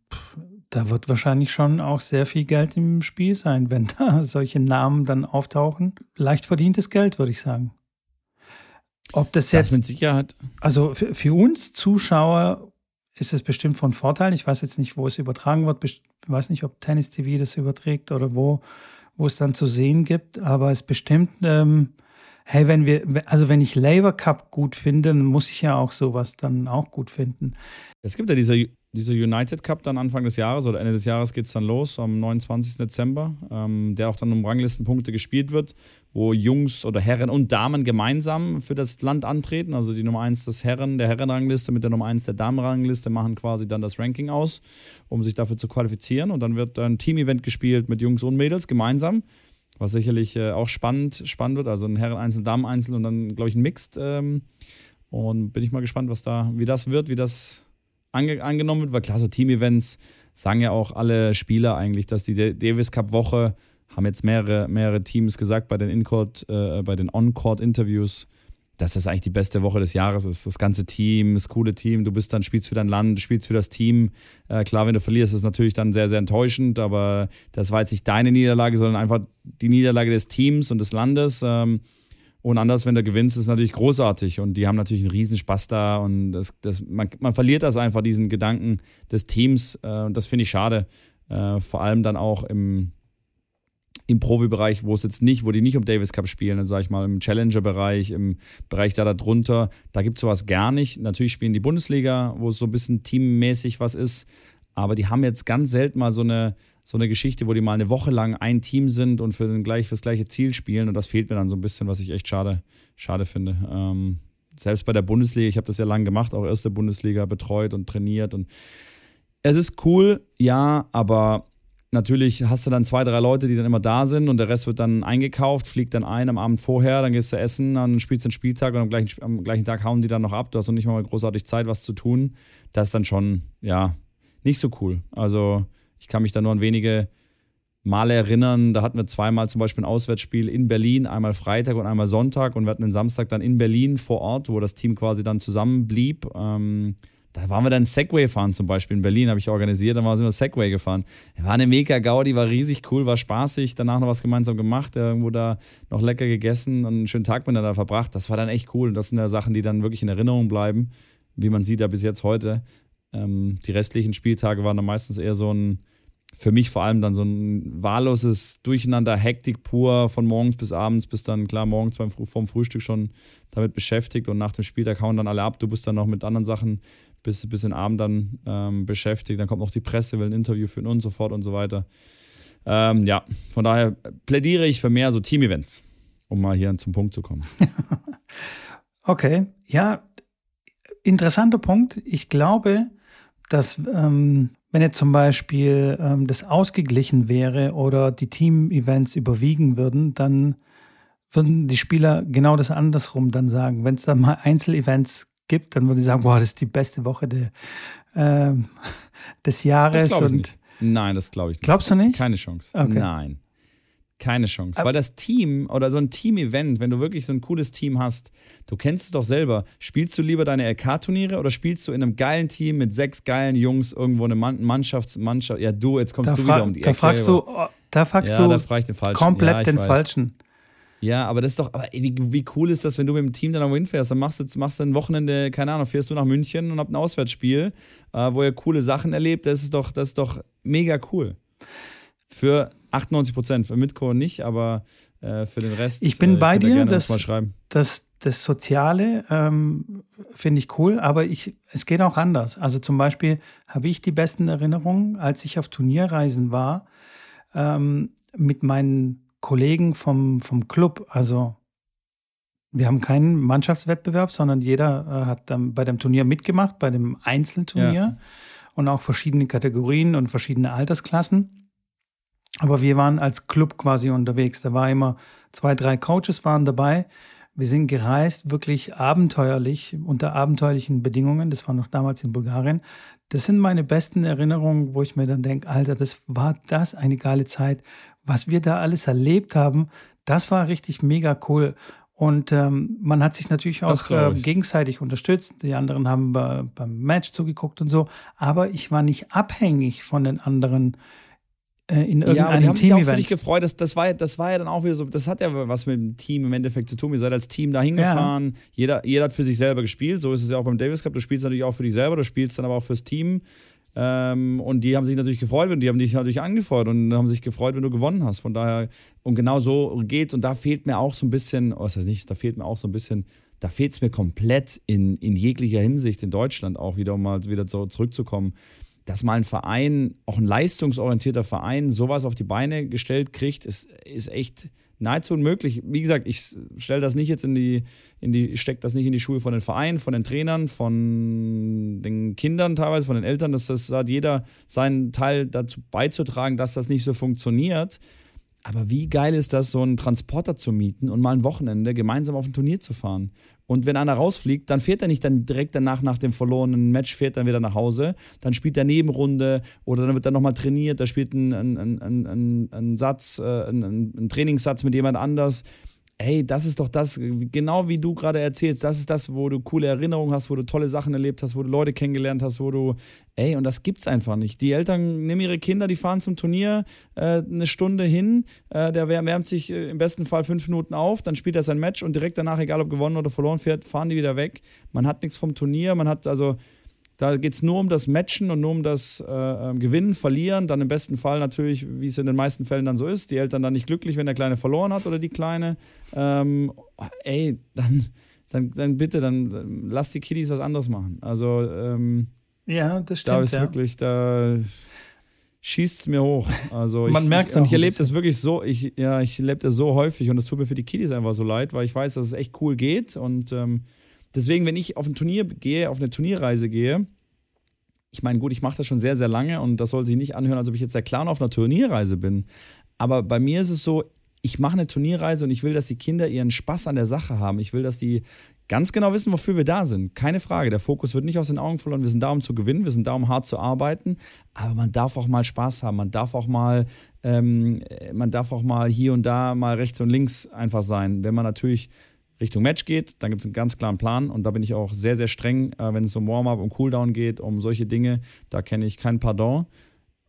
da wird wahrscheinlich schon auch sehr viel Geld im Spiel sein, wenn da solche Namen dann auftauchen. Leicht verdientes Geld, würde ich sagen. Ob das jetzt. Das mit Sicherheit. Also für, für, uns Zuschauer ist es bestimmt von Vorteil. Ich weiß jetzt nicht, wo es übertragen wird. Ich weiß nicht, ob Tennis TV das überträgt oder wo, wo es dann zu sehen gibt. Aber es bestimmt, ähm, hey, wenn wir, also wenn ich Labour Cup gut finde, dann muss ich ja auch sowas dann auch gut finden. Es gibt ja diese dieser United Cup dann Anfang des Jahres oder Ende des Jahres geht es dann los, am 29. Dezember, ähm, der auch dann um Ranglistenpunkte gespielt wird, wo Jungs oder Herren und Damen gemeinsam für das Land antreten. Also die Nummer 1 des Herren, der Herrenrangliste mit der Nummer 1 der Damenrangliste machen quasi dann das Ranking aus, um sich dafür zu qualifizieren. Und dann wird ein Team-Event gespielt mit Jungs und Mädels gemeinsam, was sicherlich äh, auch spannend, spannend wird. Also ein Herren-Einzel, Damen-Einzel und dann, glaube ich, ein Mixed. Ähm, und bin ich mal gespannt, was da, wie das wird, wie das ange angenommen wird, weil klar, so Team-Events sagen ja auch alle Spieler eigentlich, dass die Davis Cup-Woche, haben jetzt mehrere, mehrere Teams gesagt bei den In-Court, äh, bei den On-Court-Interviews, dass das eigentlich die beste Woche des Jahres ist. Das ganze Team, das coole Team, du bist dann, spielst für dein Land, spielst für das Team. Äh, klar, wenn du verlierst, ist natürlich dann sehr, sehr enttäuschend, aber das war jetzt nicht deine Niederlage, sondern einfach die Niederlage des Teams und des Landes. Ähm, und anders, wenn du gewinnst, ist natürlich großartig. Und die haben natürlich einen Riesenspaß da. Und das, das, man, man verliert das einfach, diesen Gedanken des Teams. Äh, und das finde ich schade. Äh, vor allem dann auch im, im Profibereich, wo es jetzt nicht, wo die nicht um Davis Cup spielen, dann sage ich mal im Challenger-Bereich, im Bereich da darunter, da gibt es sowas gar nicht. Natürlich spielen die Bundesliga, wo es so ein bisschen teammäßig was ist, aber die haben jetzt ganz selten mal so eine, so eine Geschichte, wo die mal eine Woche lang ein Team sind und für, den gleich, für das gleiche Ziel spielen. Und das fehlt mir dann so ein bisschen, was ich echt schade, schade finde. Ähm, selbst bei der Bundesliga, ich habe das ja lange gemacht, auch erste Bundesliga betreut und trainiert. Und es ist cool, ja, aber natürlich hast du dann zwei, drei Leute, die dann immer da sind und der Rest wird dann eingekauft, fliegt dann ein am Abend vorher, dann gehst du essen, dann spielst du den Spieltag und am gleichen, am gleichen Tag hauen die dann noch ab. Du hast noch nicht mal großartig Zeit, was zu tun. Das ist dann schon, ja, nicht so cool. Also ich kann mich da nur an wenige Male erinnern. Da hatten wir zweimal zum Beispiel ein Auswärtsspiel in Berlin, einmal Freitag und einmal Sonntag. Und wir hatten den Samstag dann in Berlin vor Ort, wo das Team quasi dann zusammenblieb. Ähm, da waren wir dann Segway fahren zum Beispiel in Berlin, habe ich organisiert, dann waren wir Segway gefahren. War eine mega Gaudi, war riesig cool, war spaßig, danach noch was gemeinsam gemacht, irgendwo da noch lecker gegessen und einen schönen Tag miteinander verbracht. Das war dann echt cool und das sind ja Sachen, die dann wirklich in Erinnerung bleiben, wie man sieht ja bis jetzt heute. Ähm, die restlichen Spieltage waren dann meistens eher so ein, für mich vor allem dann so ein wahlloses Durcheinander, Hektik pur von morgens bis abends, bis dann klar morgens beim vorm Frühstück schon damit beschäftigt und nach dem Spieltag hauen dann alle ab. Du bist dann noch mit anderen Sachen bis, bis den Abend dann ähm, beschäftigt. Dann kommt noch die Presse, will ein Interview führen und so fort und so weiter. Ähm, ja, von daher plädiere ich für mehr so Team-Events, um mal hier zum Punkt zu kommen. okay, ja, interessanter Punkt. Ich glaube, dass ähm, wenn jetzt zum Beispiel ähm, das ausgeglichen wäre oder die Team-Events überwiegen würden, dann würden die Spieler genau das andersrum dann sagen. Wenn es dann mal Einzelevents gibt, dann würden sie sagen, boah, das ist die beste Woche de, äh, des Jahres. Das und nicht. Nein, das glaube ich nicht. Glaubst du nicht? Keine Chance. Okay. Nein. Keine Chance. Aber Weil das Team oder so ein Team-Event, wenn du wirklich so ein cooles Team hast, du kennst es doch selber. Spielst du lieber deine LK-Turniere oder spielst du in einem geilen Team mit sechs geilen Jungs irgendwo eine Mannschafts Mannschaft? Ja, du, jetzt kommst da du wieder um die da Ecke. Fragst du, oh, da fragst ja, du da frag den falschen. komplett ja, den weiß. falschen. Ja, aber das ist doch, aber wie, wie cool ist das, wenn du mit dem Team dann irgendwo hinfährst? Dann machst du, machst du ein Wochenende, keine Ahnung, fährst du nach München und habt ein Auswärtsspiel, äh, wo ihr coole Sachen erlebt. Das ist doch, das ist doch mega cool. Für 98 Prozent, für Mitko nicht, aber äh, für den Rest. Ich bin äh, bei dir, das. Das, das Soziale ähm, finde ich cool, aber ich, es geht auch anders. Also zum Beispiel habe ich die besten Erinnerungen, als ich auf Turnierreisen war, ähm, mit meinen Kollegen vom, vom Club. Also wir haben keinen Mannschaftswettbewerb, sondern jeder äh, hat dann bei dem Turnier mitgemacht, bei dem Einzelturnier ja. und auch verschiedene Kategorien und verschiedene Altersklassen. Aber wir waren als Club quasi unterwegs. Da war immer zwei, drei Coaches waren dabei. Wir sind gereist, wirklich abenteuerlich, unter abenteuerlichen Bedingungen. Das war noch damals in Bulgarien. Das sind meine besten Erinnerungen, wo ich mir dann denke, Alter, das war das eine geile Zeit. Was wir da alles erlebt haben, das war richtig mega cool. Und ähm, man hat sich natürlich auch äh, gegenseitig unterstützt. Die anderen haben bei, beim Match zugeguckt und so. Aber ich war nicht abhängig von den anderen in irgendeinem ja, die haben sich auch für dich gefreut. Das, das, war, das war ja dann auch wieder so, das hat ja was mit dem Team im Endeffekt zu tun. Ihr seid als Team da hingefahren. Ja. Jeder, jeder hat für sich selber gespielt. So ist es ja auch beim Davis Cup. Du spielst natürlich auch für dich selber, du spielst dann aber auch fürs Team. Ähm, und die haben sich natürlich gefreut und die haben dich natürlich angefeuert und haben sich gefreut, wenn du gewonnen hast. Von daher, und genau so geht's. Und da fehlt mir auch so ein bisschen, oh, heißt nicht, da fehlt mir auch so ein bisschen, da fehlt es mir komplett in, in jeglicher Hinsicht in Deutschland auch wieder, um mal wieder so zurückzukommen, dass mal ein Verein, auch ein leistungsorientierter Verein, sowas auf die Beine gestellt kriegt, ist, ist echt nahezu unmöglich. Wie gesagt, ich stelle das nicht jetzt in die, in die, stecke das nicht in die Schuhe von den Vereinen, von den Trainern, von den Kindern teilweise, von den Eltern. Das, das hat jeder seinen Teil dazu beizutragen, dass das nicht so funktioniert. Aber wie geil ist das, so einen Transporter zu mieten und mal ein Wochenende gemeinsam auf ein Turnier zu fahren? Und wenn einer rausfliegt, dann fährt er nicht dann direkt danach nach dem verlorenen Match, fährt dann wieder nach Hause. Dann spielt er Nebenrunde oder dann wird er nochmal trainiert, da spielt ein, ein, ein, ein, ein Satz, äh, ein, ein Trainingssatz mit jemand anders hey, das ist doch das, genau wie du gerade erzählst, das ist das, wo du coole Erinnerungen hast, wo du tolle Sachen erlebt hast, wo du Leute kennengelernt hast, wo du, ey, und das gibt's einfach nicht. Die Eltern nehmen ihre Kinder, die fahren zum Turnier äh, eine Stunde hin, äh, der wärmt sich äh, im besten Fall fünf Minuten auf, dann spielt er sein Match und direkt danach, egal ob gewonnen oder verloren fährt, fahren die wieder weg. Man hat nichts vom Turnier, man hat also da geht es nur um das Matchen und nur um das äh, ähm, Gewinnen, Verlieren. Dann im besten Fall natürlich, wie es in den meisten Fällen dann so ist, die Eltern dann nicht glücklich, wenn der Kleine verloren hat oder die Kleine. Ähm, ey, dann, dann, dann bitte, dann lass die Kiddies was anderes machen. Also, ähm, ja, das stimmt. Da ist ja. wirklich, da schießt es mir hoch. Also Man ich, merkt ich, und ich erlebe das wirklich so, ich, ja, ich erlebe das so häufig und es tut mir für die Kiddies einfach so leid, weil ich weiß, dass es echt cool geht und ähm, deswegen, wenn ich auf ein Turnier gehe, auf eine Turnierreise gehe, ich meine, gut, ich mache das schon sehr, sehr lange und das soll sich nicht anhören, als ob ich jetzt der Clown auf einer Turnierreise bin. Aber bei mir ist es so, ich mache eine Turnierreise und ich will, dass die Kinder ihren Spaß an der Sache haben. Ich will, dass die ganz genau wissen, wofür wir da sind. Keine Frage. Der Fokus wird nicht aus den Augen verloren. Wir sind da, um zu gewinnen. Wir sind da, um hart zu arbeiten. Aber man darf auch mal Spaß haben. Man darf auch mal, ähm, man darf auch mal hier und da mal rechts und links einfach sein. Wenn man natürlich Richtung Match geht, dann gibt es einen ganz klaren Plan und da bin ich auch sehr, sehr streng, äh, wenn es um Warm-up, um Cooldown geht, um solche Dinge. Da kenne ich kein Pardon.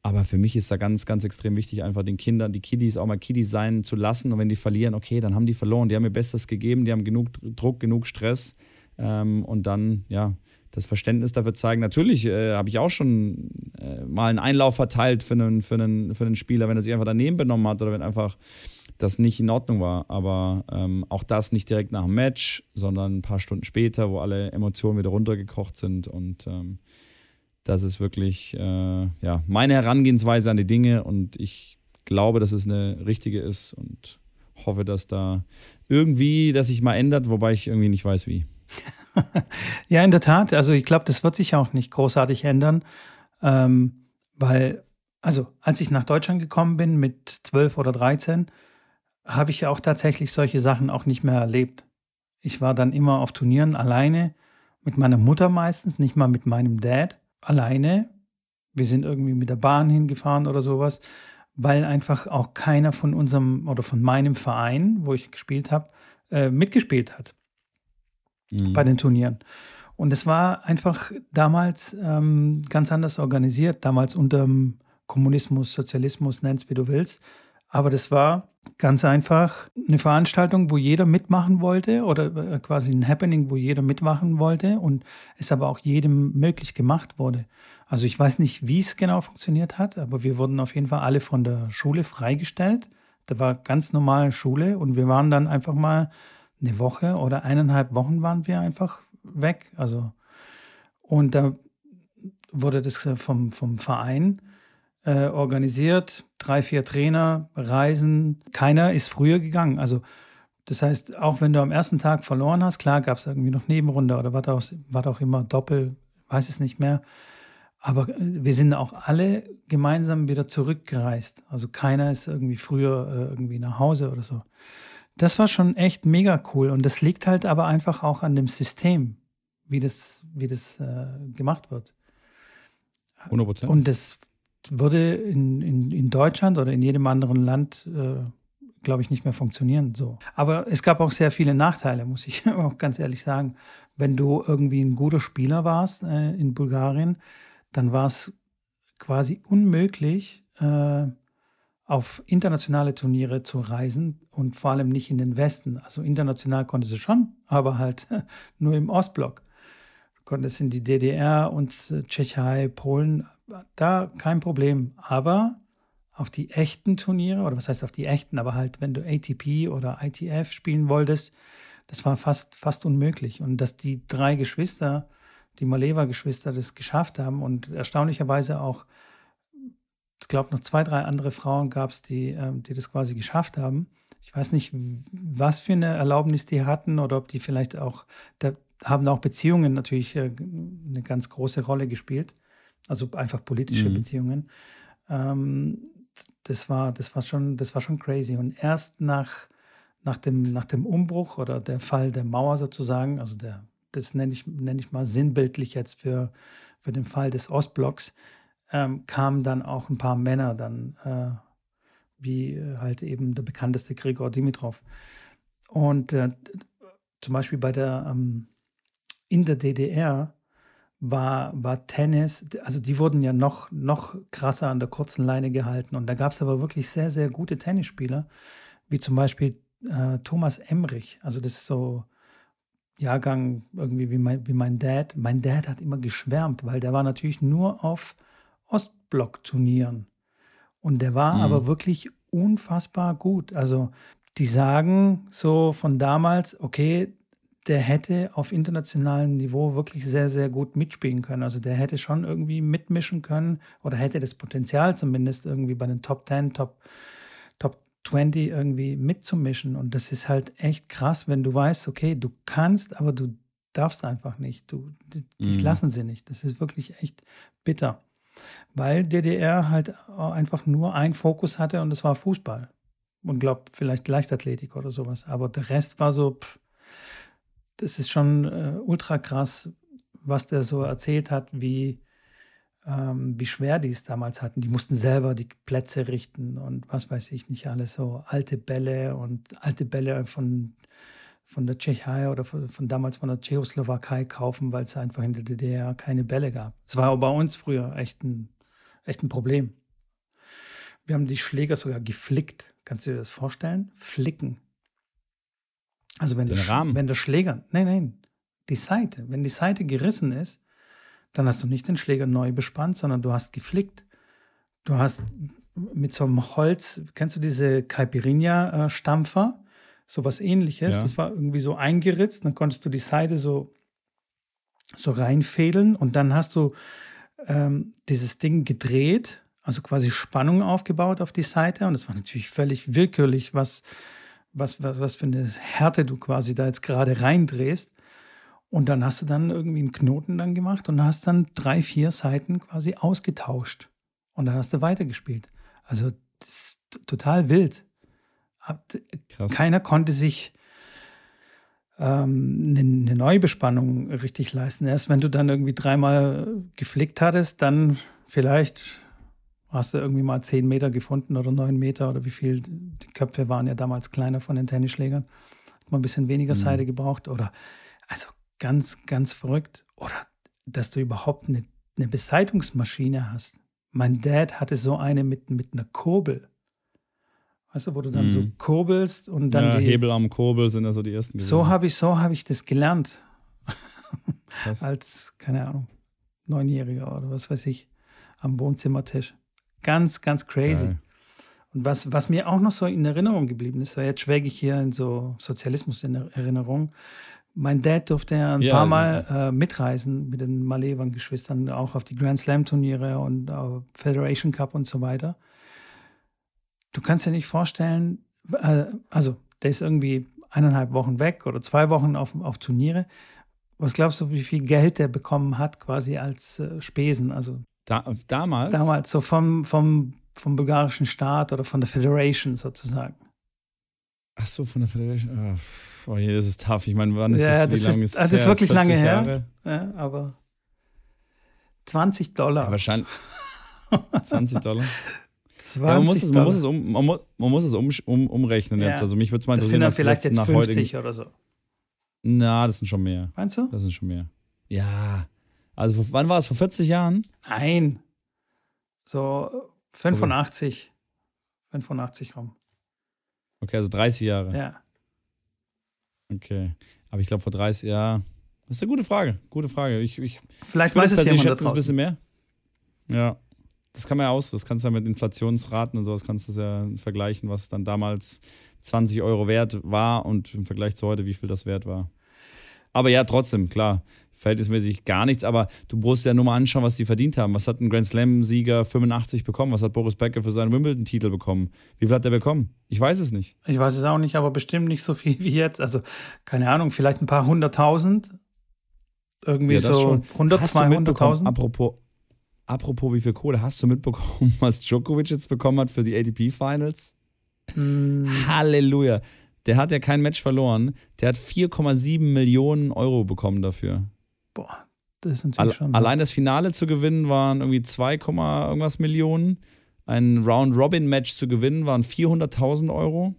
Aber für mich ist da ganz, ganz extrem wichtig, einfach den Kindern, die Kiddies auch mal Kiddies sein zu lassen. Und wenn die verlieren, okay, dann haben die verloren. Die haben ihr Bestes gegeben, die haben genug Druck, genug Stress. Ähm, und dann, ja, das Verständnis dafür zeigen. Natürlich äh, habe ich auch schon äh, mal einen Einlauf verteilt für einen, für, einen, für einen Spieler, wenn er sich einfach daneben benommen hat oder wenn einfach das nicht in Ordnung war. Aber ähm, auch das nicht direkt nach dem Match, sondern ein paar Stunden später, wo alle Emotionen wieder runtergekocht sind. Und ähm, das ist wirklich äh, ja, meine Herangehensweise an die Dinge. Und ich glaube, dass es eine richtige ist und hoffe, dass da irgendwie, dass sich mal ändert, wobei ich irgendwie nicht weiß, wie. ja, in der Tat. Also ich glaube, das wird sich auch nicht großartig ändern, ähm, weil, also als ich nach Deutschland gekommen bin mit 12 oder 13, habe ich ja auch tatsächlich solche Sachen auch nicht mehr erlebt. Ich war dann immer auf Turnieren alleine, mit meiner Mutter meistens, nicht mal mit meinem Dad, alleine. Wir sind irgendwie mit der Bahn hingefahren oder sowas, weil einfach auch keiner von unserem oder von meinem Verein, wo ich gespielt habe, äh, mitgespielt hat mhm. bei den Turnieren. Und es war einfach damals ähm, ganz anders organisiert, damals unter dem Kommunismus, Sozialismus, nennst wie du willst. Aber das war ganz einfach eine Veranstaltung, wo jeder mitmachen wollte oder äh, quasi ein Happening, wo jeder mitmachen wollte und es aber auch jedem möglich gemacht wurde. Also ich weiß nicht, wie es genau funktioniert hat, aber wir wurden auf jeden Fall alle von der Schule freigestellt. Da war ganz normale Schule und wir waren dann einfach mal eine Woche oder eineinhalb Wochen waren wir einfach weg. Also und da wurde das vom, vom Verein äh, organisiert, drei, vier Trainer, Reisen. Keiner ist früher gegangen. Also Das heißt, auch wenn du am ersten Tag verloren hast, klar gab es irgendwie noch Nebenrunde oder was auch, was auch immer, Doppel, weiß es nicht mehr. Aber äh, wir sind auch alle gemeinsam wieder zurückgereist. Also keiner ist irgendwie früher äh, irgendwie nach Hause oder so. Das war schon echt mega cool. Und das liegt halt aber einfach auch an dem System, wie das, wie das äh, gemacht wird. 100 Und das würde in, in, in Deutschland oder in jedem anderen Land, äh, glaube ich, nicht mehr funktionieren. So. Aber es gab auch sehr viele Nachteile, muss ich auch ganz ehrlich sagen. Wenn du irgendwie ein guter Spieler warst äh, in Bulgarien, dann war es quasi unmöglich, äh, auf internationale Turniere zu reisen und vor allem nicht in den Westen. Also international konntest du schon, aber halt nur im Ostblock. Du konntest in die DDR und äh, Tschechei, Polen, da kein Problem. Aber auf die echten Turniere, oder was heißt auf die echten, aber halt, wenn du ATP oder ITF spielen wolltest, das war fast, fast unmöglich. Und dass die drei Geschwister die Maleva-Geschwister das geschafft haben und erstaunlicherweise auch, ich glaube, noch zwei, drei andere Frauen gab es, die, ähm, die das quasi geschafft haben. Ich weiß nicht, was für eine Erlaubnis die hatten oder ob die vielleicht auch, da haben auch Beziehungen natürlich äh, eine ganz große Rolle gespielt. Also einfach politische mhm. Beziehungen. Ähm, das war, das war schon, das war schon crazy. Und erst nach, nach, dem, nach dem Umbruch oder der Fall der Mauer sozusagen, also der das nenne ich, nenne ich mal sinnbildlich jetzt für, für den Fall des Ostblocks, ähm, kamen dann auch ein paar Männer dann, äh, wie äh, halt eben der bekannteste Gregor Dimitrov. Und äh, zum Beispiel bei der, ähm, in der DDR war, war Tennis, also die wurden ja noch, noch krasser an der kurzen Leine gehalten. Und da gab es aber wirklich sehr, sehr gute Tennisspieler, wie zum Beispiel äh, Thomas Emrich. Also das ist so Jahrgang irgendwie wie mein, wie mein Dad. Mein Dad hat immer geschwärmt, weil der war natürlich nur auf Ostblock-Turnieren. Und der war mhm. aber wirklich unfassbar gut. Also die sagen so von damals, okay, der hätte auf internationalem Niveau wirklich sehr, sehr gut mitspielen können. Also der hätte schon irgendwie mitmischen können oder hätte das Potenzial zumindest irgendwie bei den Top 10, Top 20 irgendwie mitzumischen. Und das ist halt echt krass, wenn du weißt, okay, du kannst, aber du darfst einfach nicht. Du, dich mhm. lassen sie nicht. Das ist wirklich echt bitter. Weil DDR halt einfach nur einen Fokus hatte und das war Fußball. Und glaubt vielleicht Leichtathletik oder sowas. Aber der Rest war so, pff, das ist schon äh, ultra krass, was der so erzählt hat, wie, ähm, wie schwer die es damals hatten. Die mussten selber die Plätze richten und was weiß ich nicht alles, so alte Bälle und alte Bälle von, von der Tschechei oder von, von damals von der Tschechoslowakei kaufen, weil es einfach in der DDR keine Bälle gab. Es war bei uns früher echt ein, echt ein Problem. Wir haben die Schläger sogar geflickt. Kannst du dir das vorstellen? Flicken. Also wenn, der, wenn der Schläger, nein, nein, die Seite, wenn die Seite gerissen ist, dann hast du nicht den Schläger neu bespannt, sondern du hast geflickt. Du hast mit so einem Holz, kennst du diese Caipirinha-Stampfer? So was ähnliches. Ja. Das war irgendwie so eingeritzt. Dann konntest du die Seite so, so reinfädeln und dann hast du ähm, dieses Ding gedreht, also quasi Spannung aufgebaut auf die Seite. Und das war natürlich völlig willkürlich, was, was, was, was für eine Härte du quasi da jetzt gerade reindrehst. Und dann hast du dann irgendwie einen Knoten dann gemacht und hast dann drei, vier Seiten quasi ausgetauscht. Und dann hast du weitergespielt. Also das ist total wild. Krass. Keiner konnte sich ähm, eine, eine Neubespannung richtig leisten. Erst wenn du dann irgendwie dreimal geflickt hattest, dann vielleicht hast du irgendwie mal zehn Meter gefunden oder neun Meter oder wie viel. Die Köpfe waren ja damals kleiner von den Tennisschlägern. Hat man ein bisschen weniger mhm. Seite gebraucht. Oder also ganz, ganz verrückt. Oder dass du überhaupt eine, eine Beseitungsmaschine hast. Mein Dad hatte so eine mit, mit einer Kurbel. Weißt du, wo du dann mm. so mhm. kurbelst und dann. Ja, die, Hebel am Kurbel sind ja so die ersten gewesen. So habe ich, so hab ich das gelernt. Als, keine Ahnung, Neunjähriger oder was weiß ich, am Wohnzimmertisch. Ganz, ganz crazy. Geil. Und was, was mir auch noch so in Erinnerung geblieben ist, weil jetzt schwelge ich hier in so Sozialismus in Erinnerung, mein Dad durfte ja ein ja, paar Mal äh, mitreisen mit den Malevan-Geschwistern, auch auf die Grand Slam-Turniere und äh, Federation Cup und so weiter. Du kannst dir nicht vorstellen, äh, also der ist irgendwie eineinhalb Wochen weg oder zwei Wochen auf, auf Turniere. Was glaubst du, wie viel Geld der bekommen hat, quasi als äh, Spesen? Also da, damals? Damals, so vom, vom, vom bulgarischen Staat oder von der Federation sozusagen. Ach so, von der Federation. Oh, je, das ist tough. Ich meine, wann ist ja, das? Wie lange ist, das? Das ist wirklich lange her. Ja, aber 20 Dollar. Ja, wahrscheinlich. 20 Dollar. 20 ja, man muss es, man muss es, um, man muss, man muss es um, um, umrechnen jetzt. Also mich würde es mal interessieren, das sind dann vielleicht jetzt 50 heutigen, oder so. Na, das sind schon mehr. Meinst du? Das sind schon mehr. Ja. Also wann war es? Vor 40 Jahren? Nein. So 85. Okay. 85 rum. Okay, also 30 Jahre. Ja. Okay. Aber ich glaube vor 30 Jahren. Das ist eine gute Frage. Gute Frage. Ich, ich, Vielleicht ich weiß es jemand da ein bisschen mehr. Ja. Das kann man ja aus. Das kannst du ja mit Inflationsraten und sowas kannst du ja vergleichen, was dann damals 20 Euro wert war und im Vergleich zu heute, wie viel das wert war. Aber ja, trotzdem, klar verhältnismäßig gar nichts, aber du musst ja nur mal anschauen, was die verdient haben. Was hat ein Grand Slam-Sieger 85 bekommen? Was hat Boris Becker für seinen Wimbledon-Titel bekommen? Wie viel hat der bekommen? Ich weiß es nicht. Ich weiß es auch nicht, aber bestimmt nicht so viel wie jetzt. Also, keine Ahnung, vielleicht ein paar hunderttausend. Irgendwie ja, so 100, 200.000. Apropos, apropos, wie viel Kohle hast du mitbekommen, was Djokovic jetzt bekommen hat für die ATP-Finals? Mm. Halleluja. Der hat ja kein Match verloren. Der hat 4,7 Millionen Euro bekommen dafür. Boah, das ist natürlich schon. Allein das Finale zu gewinnen waren irgendwie 2, irgendwas Millionen. Ein Round-Robin-Match zu gewinnen waren 400.000 Euro.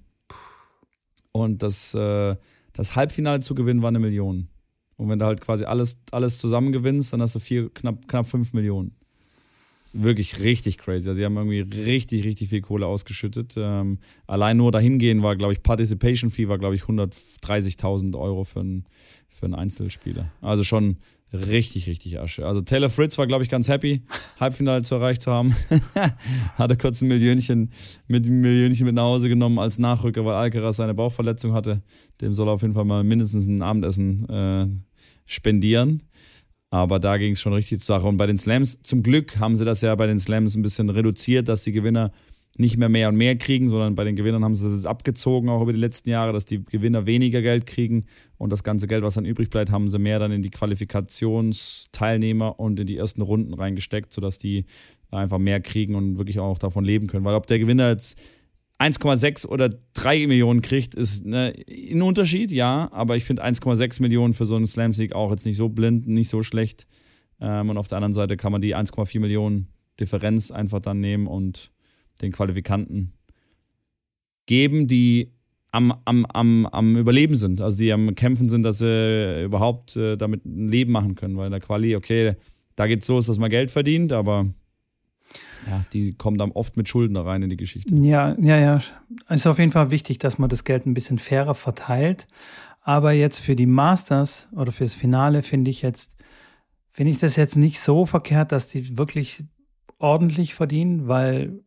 Und das, äh, das Halbfinale zu gewinnen war eine Million. Und wenn du halt quasi alles, alles zusammen gewinnst, dann hast du vier, knapp, knapp 5 Millionen. Wirklich richtig crazy. Also, sie haben irgendwie richtig, richtig viel Kohle ausgeschüttet. Ähm, allein nur dahin gehen war, glaube ich, Participation Fee war, glaube ich, 130.000 Euro für, ein, für einen Einzelspieler. Also schon richtig, richtig Asche. Also Taylor Fritz war, glaube ich, ganz happy, Halbfinale zu erreicht zu haben. hatte kurz ein Millionchen mit, Millionchen mit nach Hause genommen als Nachrücker, weil Alcaraz seine Bauchverletzung hatte. Dem soll er auf jeden Fall mal mindestens ein Abendessen äh, spendieren. Aber da ging es schon richtig zur Sache. Und bei den Slams, zum Glück haben sie das ja bei den Slams ein bisschen reduziert, dass die Gewinner nicht mehr mehr und mehr kriegen, sondern bei den Gewinnern haben sie das abgezogen, auch über die letzten Jahre, dass die Gewinner weniger Geld kriegen und das ganze Geld, was dann übrig bleibt, haben sie mehr dann in die Qualifikationsteilnehmer und in die ersten Runden reingesteckt, sodass die einfach mehr kriegen und wirklich auch davon leben können. Weil ob der Gewinner jetzt 1,6 oder 3 Millionen kriegt, ist ne, ein Unterschied, ja, aber ich finde 1,6 Millionen für so einen Slam-Sieg auch jetzt nicht so blind, nicht so schlecht. Ähm, und auf der anderen Seite kann man die 1,4 Millionen Differenz einfach dann nehmen und den Qualifikanten geben, die am, am, am, am Überleben sind, also die am Kämpfen sind, dass sie überhaupt äh, damit ein Leben machen können, weil in der Quali, okay, da geht es so, dass man Geld verdient, aber ja, die kommen dann oft mit Schulden rein in die Geschichte. Ja, ja, ja. Es ist auf jeden Fall wichtig, dass man das Geld ein bisschen fairer verteilt. Aber jetzt für die Masters oder fürs Finale finde ich jetzt, finde ich das jetzt nicht so verkehrt, dass die wirklich ordentlich verdienen, weil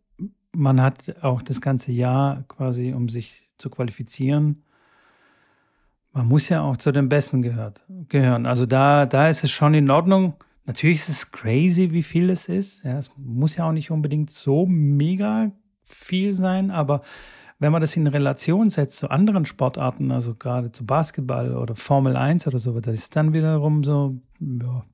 man hat auch das ganze Jahr quasi, um sich zu qualifizieren. Man muss ja auch zu den Besten gehört, gehören. Also da, da ist es schon in Ordnung. Natürlich ist es crazy, wie viel es ist. Ja, es muss ja auch nicht unbedingt so mega viel sein, aber wenn man das in Relation setzt zu anderen Sportarten, also gerade zu Basketball oder Formel 1 oder so, das ist dann wiederum so, ja,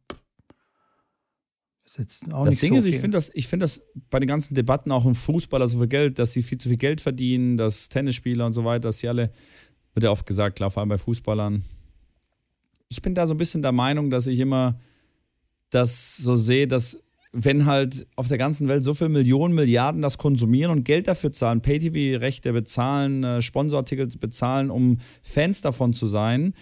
das Ding so ist, ich finde das, find das bei den ganzen Debatten auch im Fußball, also für Geld, dass sie viel zu viel Geld verdienen, dass Tennisspieler und so weiter, dass sie alle, wird ja oft gesagt, klar, vor allem bei Fußballern. Ich bin da so ein bisschen der Meinung, dass ich immer das so sehe, dass wenn halt auf der ganzen Welt so viele Millionen, Milliarden das konsumieren und Geld dafür zahlen, Pay-TV-Rechte bezahlen, äh, Sponsorartikel bezahlen, um Fans davon zu sein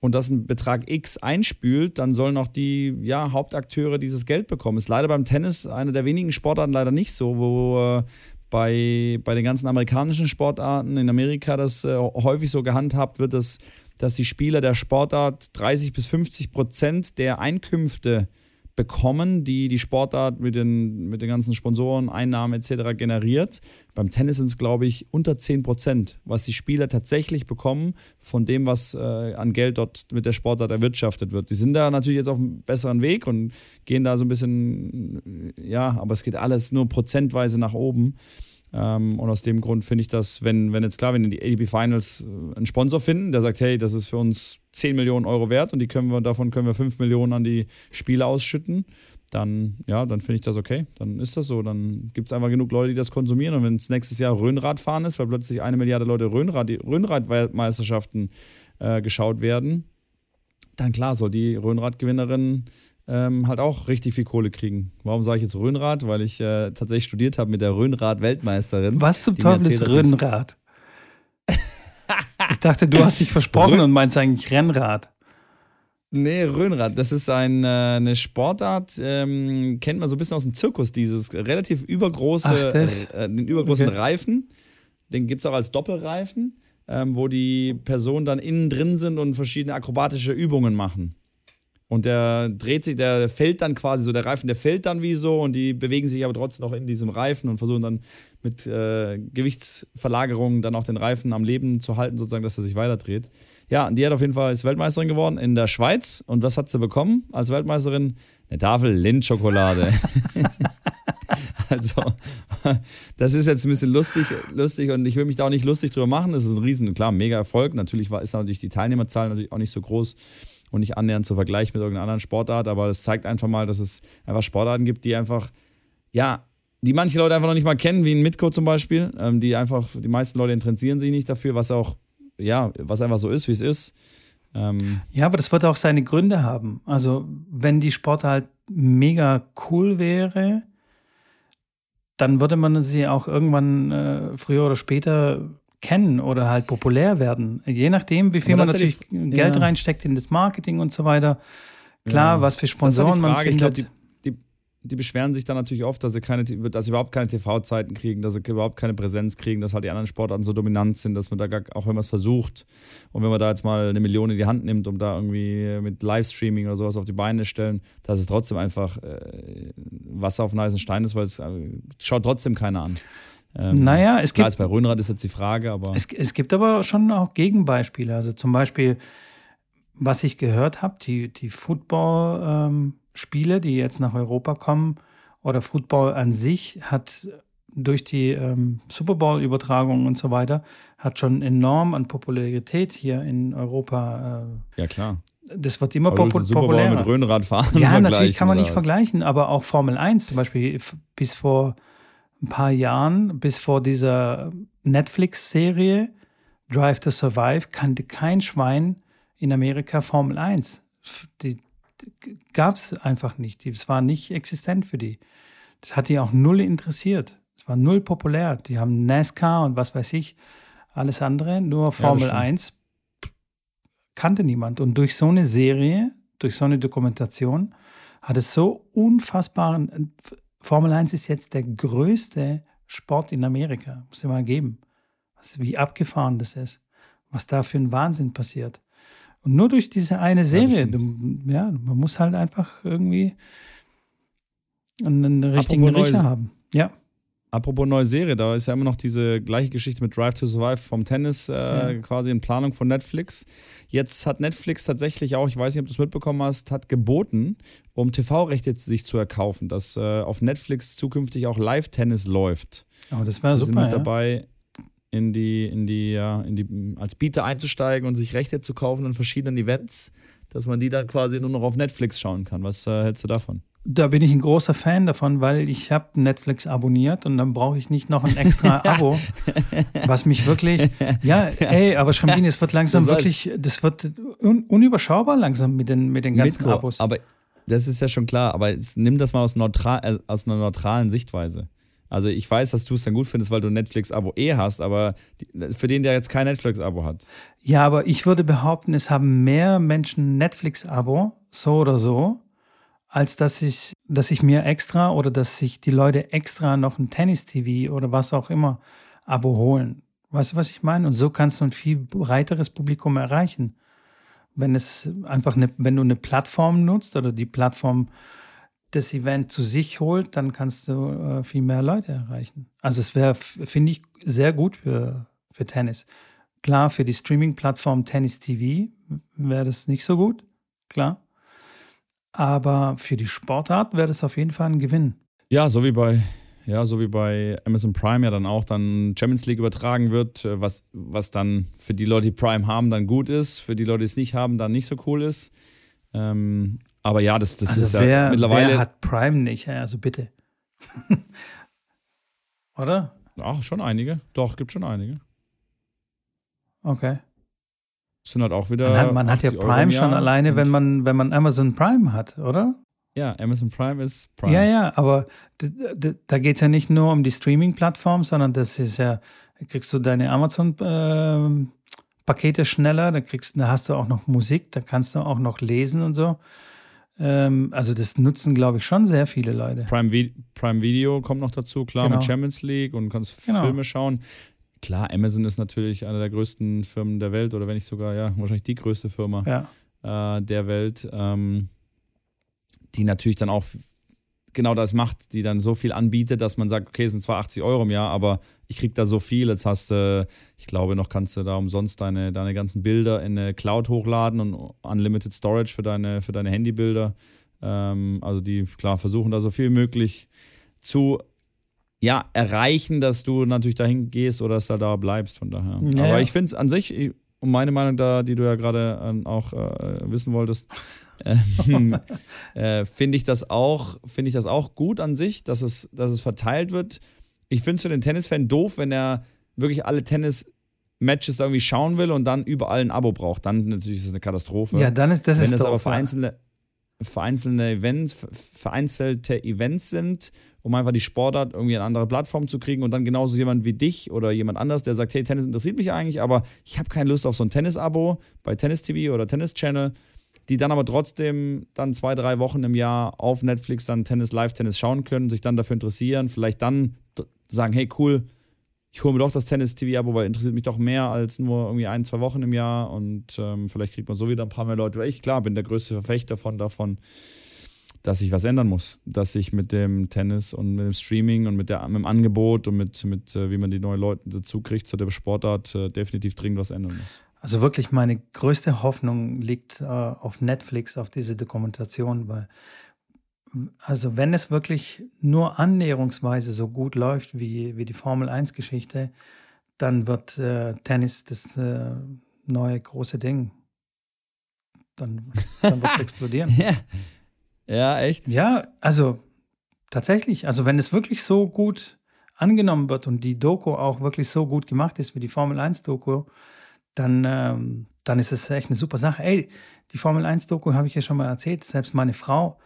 und das ein Betrag X einspült, dann sollen auch die ja, Hauptakteure dieses Geld bekommen. Ist leider beim Tennis eine der wenigen Sportarten leider nicht so, wo äh, bei, bei den ganzen amerikanischen Sportarten in Amerika das äh, häufig so gehandhabt wird, dass, dass die Spieler der Sportart 30 bis 50 Prozent der Einkünfte bekommen, die die Sportart mit den, mit den ganzen Sponsoren, Einnahmen etc. generiert. Beim Tennis sind es, glaube ich, unter 10 Prozent, was die Spieler tatsächlich bekommen von dem, was äh, an Geld dort mit der Sportart erwirtschaftet wird. Die sind da natürlich jetzt auf einem besseren Weg und gehen da so ein bisschen, ja, aber es geht alles nur prozentweise nach oben. Ähm, und aus dem Grund finde ich das, wenn, wenn jetzt klar, wenn die ADP Finals äh, einen Sponsor finden, der sagt, hey, das ist für uns 10 Millionen Euro wert und die können wir, davon können wir 5 Millionen an die Spiele ausschütten, dann, ja, dann finde ich das okay. Dann ist das so. Dann gibt es einfach genug Leute, die das konsumieren. Und wenn es nächstes Jahr Röhnradfahren ist, weil plötzlich eine Milliarde Leute Röhnrad, Röhnrad-Weltmeisterschaften äh, geschaut werden, dann klar soll die Röhnrad-Gewinnerin ähm, halt auch richtig viel Kohle kriegen. Warum sage ich jetzt Röhnrad? Weil ich äh, tatsächlich studiert habe mit der Röhnrad-Weltmeisterin. Was zum Teufel ist Röhnrad? ich dachte, du hast dich versprochen Rön und meinst eigentlich Rennrad. Nee, Röhnrad, das ist ein, äh, eine Sportart, ähm, kennt man so ein bisschen aus dem Zirkus, dieses relativ übergroße, Ach, äh, den übergroßen okay. Reifen. Den gibt es auch als Doppelreifen, ähm, wo die Personen dann innen drin sind und verschiedene akrobatische Übungen machen. Und der dreht sich, der fällt dann quasi so, der Reifen, der fällt dann wie so und die bewegen sich aber trotzdem noch in diesem Reifen und versuchen dann mit äh, Gewichtsverlagerungen dann auch den Reifen am Leben zu halten, sozusagen, dass er sich weiter dreht. Ja, die hat auf jeden Fall ist Weltmeisterin geworden in der Schweiz. Und was hat sie bekommen als Weltmeisterin? Eine Tafel Lindschokolade. also, das ist jetzt ein bisschen lustig, lustig und ich will mich da auch nicht lustig drüber machen. Das ist ein riesen, klar, mega Erfolg. Natürlich war, ist natürlich die Teilnehmerzahl natürlich auch nicht so groß und nicht annähernd zu vergleichen mit irgendeiner anderen Sportart, aber es zeigt einfach mal, dass es einfach Sportarten gibt, die einfach, ja, die manche Leute einfach noch nicht mal kennen, wie ein Mitco zum Beispiel, ähm, die einfach, die meisten Leute interessieren sich nicht dafür, was auch, ja, was einfach so ist, wie es ist. Ähm ja, aber das wird auch seine Gründe haben. Also, wenn die Sportart halt mega cool wäre, dann würde man sie auch irgendwann äh, früher oder später kennen oder halt populär werden. Je nachdem, wie viel man natürlich die, Geld ja. reinsteckt in das Marketing und so weiter. Klar, ja. was für Sponsoren man findet. Ich glaub, die, die, die, beschweren sich dann natürlich oft, dass sie, keine, dass sie überhaupt keine TV-Zeiten kriegen, dass sie überhaupt keine Präsenz kriegen, dass halt die anderen Sportarten so dominant sind, dass man da gar, auch wenn man es versucht und wenn man da jetzt mal eine Million in die Hand nimmt, um da irgendwie mit Livestreaming oder sowas auf die Beine stellen, dass es trotzdem einfach äh, Wasser auf einen heißen Stein ist, weil es äh, schaut trotzdem keiner an. Ähm, naja, es klar, gibt. bei Röhnrad ist jetzt die Frage, aber. Es, es gibt aber schon auch Gegenbeispiele. Also zum Beispiel, was ich gehört habe, die, die Football-Spiele, ähm, die jetzt nach Europa kommen, oder Football an sich hat durch die ähm, Super Bowl-Übertragung und so weiter, hat schon enorm an Popularität hier in Europa. Äh, ja, klar. Das wird immer popu populärer. mit Röhnrad fahren. Ja, natürlich kann man nicht was? vergleichen, aber auch Formel 1 zum Beispiel bis vor ein paar Jahren, bis vor dieser Netflix-Serie Drive to Survive, kannte kein Schwein in Amerika Formel 1. Die, die gab es einfach nicht. Es war nicht existent für die. Das hat die auch null interessiert. Es war null populär. Die haben NASCAR und was weiß ich, alles andere. Nur Formel ja, 1 kannte niemand. Und durch so eine Serie, durch so eine Dokumentation, hat es so unfassbaren Formel 1 ist jetzt der größte Sport in Amerika. Muss ich mal geben. Was, wie abgefahren das ist. Was da für ein Wahnsinn passiert. Und nur durch diese eine Serie, ja, du, ja man muss halt einfach irgendwie einen richtigen Riecher haben. Ja. Apropos neue Serie, da ist ja immer noch diese gleiche Geschichte mit Drive to Survive vom Tennis äh, ja. quasi in Planung von Netflix. Jetzt hat Netflix tatsächlich auch, ich weiß nicht, ob du es mitbekommen hast, hat geboten, um TV-Rechte sich zu erkaufen, dass äh, auf Netflix zukünftig auch Live-Tennis läuft. Oh, das wäre super. sind mit ja? dabei, in die, in die, ja, in die, als Bieter einzusteigen und sich Rechte zu kaufen an verschiedenen Events, dass man die dann quasi nur noch auf Netflix schauen kann. Was äh, hältst du davon? Da bin ich ein großer Fan davon, weil ich habe Netflix abonniert und dann brauche ich nicht noch ein extra Abo, was mich wirklich, ja, ey, aber Schrambini, es wird langsam das wirklich, das wird un, unüberschaubar langsam mit den, mit den ganzen Mitko, Abos. Aber das ist ja schon klar, aber nimm das mal aus, neutral, äh, aus einer neutralen Sichtweise. Also ich weiß, dass du es dann gut findest, weil du ein Netflix-Abo eh hast, aber für den, der jetzt kein Netflix-Abo hat. Ja, aber ich würde behaupten, es haben mehr Menschen Netflix-Abo, so oder so, als dass ich, dass ich mir extra oder dass sich die Leute extra noch ein Tennis-TV oder was auch immer Abo holen. Weißt du, was ich meine? Und so kannst du ein viel breiteres Publikum erreichen. Wenn es einfach eine, wenn du eine Plattform nutzt oder die Plattform das Event zu sich holt, dann kannst du äh, viel mehr Leute erreichen. Also es wäre, finde ich, sehr gut für, für Tennis. Klar, für die Streaming-Plattform Tennis TV wäre das nicht so gut, klar. Aber für die Sportart wäre das auf jeden Fall ein Gewinn. Ja, so wie bei ja, so wie bei Amazon Prime ja dann auch dann Champions League übertragen wird, äh, was, was dann für die Leute, die Prime haben, dann gut ist, für die Leute, die es nicht haben, dann nicht so cool ist. Ähm, aber ja, das, das also ist wer, ja mittlerweile. Wer hat Prime nicht? Also bitte. Oder? Ach, schon einige. Doch, gibt schon einige. Okay. Das sind halt auch wieder. Man hat, man hat ja Prime schon alleine, wenn man, wenn man Amazon Prime hat, oder? Ja, Amazon Prime ist Prime. Ja, ja, aber da geht es ja nicht nur um die Streaming-Plattform, sondern das ist ja, da kriegst du deine Amazon-Pakete äh, schneller, da kriegst, da hast du auch noch Musik, da kannst du auch noch lesen und so. Ähm, also das nutzen, glaube ich, schon sehr viele Leute. Prime, Vi Prime Video kommt noch dazu, klar, genau. mit Champions League und kannst genau. Filme schauen. Klar, Amazon ist natürlich eine der größten Firmen der Welt oder wenn nicht sogar, ja, wahrscheinlich die größte Firma ja. äh, der Welt. Ähm, die natürlich dann auch genau das macht, die dann so viel anbietet, dass man sagt, okay, es sind zwar 80 Euro im Jahr, aber ich krieg da so viel. Jetzt hast du, ich glaube, noch kannst du da umsonst deine, deine ganzen Bilder in eine Cloud hochladen und Unlimited Storage für deine, für deine Handybilder. Ähm, also die, klar, versuchen da so viel möglich zu ja, erreichen, dass du natürlich dahin gehst oder dass du da bleibst, von daher. Ja, aber ich finde es an sich, um meine Meinung da, die du ja gerade äh, auch äh, wissen wolltest, ähm, äh, finde ich das auch, finde ich das auch gut an sich, dass es, dass es verteilt wird. Ich finde es für den Tennisfan doof, wenn er wirklich alle Tennis-Matches irgendwie schauen will und dann überall ein Abo braucht. Dann natürlich ist es eine Katastrophe. Ja, dann ist das Wenn ist es doof, aber vereinzelte, vereinzelte Events, vereinzelte Events sind um einfach die Sportart irgendwie an andere Plattformen zu kriegen. Und dann genauso jemand wie dich oder jemand anders, der sagt, hey, Tennis interessiert mich eigentlich, aber ich habe keine Lust auf so ein Tennis-Abo bei Tennis TV oder Tennis Channel, die dann aber trotzdem dann zwei, drei Wochen im Jahr auf Netflix dann Tennis, Live-Tennis schauen können, sich dann dafür interessieren, vielleicht dann sagen, hey, cool, ich hole mir doch das Tennis-TV-Abo, weil interessiert mich doch mehr als nur irgendwie ein, zwei Wochen im Jahr und ähm, vielleicht kriegt man so wieder ein paar mehr Leute, weil ich klar bin der größte Verfechter von davon, dass sich was ändern muss. Dass sich mit dem Tennis und mit dem Streaming und mit, der, mit dem Angebot und mit, mit äh, wie man die neuen Leute dazu kriegt zu der Sportart, äh, definitiv dringend was ändern muss. Also wirklich meine größte Hoffnung liegt äh, auf Netflix, auf diese Dokumentation, weil also wenn es wirklich nur annäherungsweise so gut läuft wie, wie die Formel 1-Geschichte, dann wird äh, Tennis das äh, neue große Ding. Dann, dann wird es explodieren. ja. Ja, echt? Ja, also tatsächlich. Also wenn es wirklich so gut angenommen wird und die Doku auch wirklich so gut gemacht ist wie die Formel 1 Doku, dann, ähm, dann ist es echt eine super Sache. Ey, die Formel 1 Doku habe ich ja schon mal erzählt. Selbst meine Frau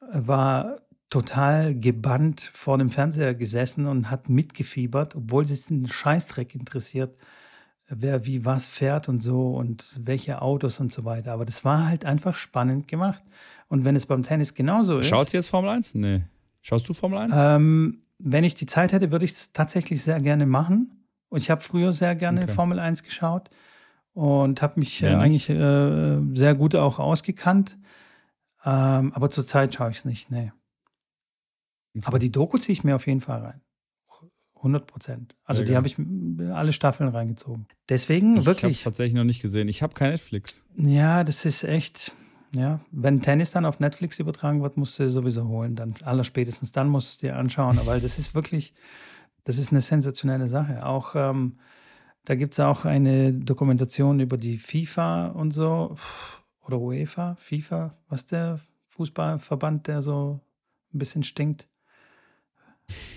war total gebannt vor dem Fernseher gesessen und hat mitgefiebert, obwohl sie es einen Scheißdreck interessiert, wer wie was fährt und so und welche Autos und so weiter. Aber das war halt einfach spannend gemacht. Und wenn es beim Tennis genauso ist. Schaut sie jetzt Formel 1? Nee. Schaust du Formel 1? Ähm, wenn ich die Zeit hätte, würde ich es tatsächlich sehr gerne machen. Und ich habe früher sehr gerne okay. Formel 1 geschaut und habe mich äh, eigentlich äh, sehr gut auch ausgekannt. Ähm, aber zurzeit schaue ich es nicht, nee. Okay. Aber die Doku ziehe ich mir auf jeden Fall rein. 100 Prozent. Also die habe ich alle Staffeln reingezogen. Deswegen ich wirklich. Ich habe tatsächlich noch nicht gesehen. Ich habe kein Netflix. Ja, das ist echt. Ja, wenn Tennis dann auf Netflix übertragen wird, musst du sowieso holen. Dann allerspätestens dann musst du es dir anschauen, weil das ist wirklich, das ist eine sensationelle Sache. Auch ähm, da gibt es auch eine Dokumentation über die FIFA und so oder UEFA, FIFA, was der Fußballverband, der so ein bisschen stinkt.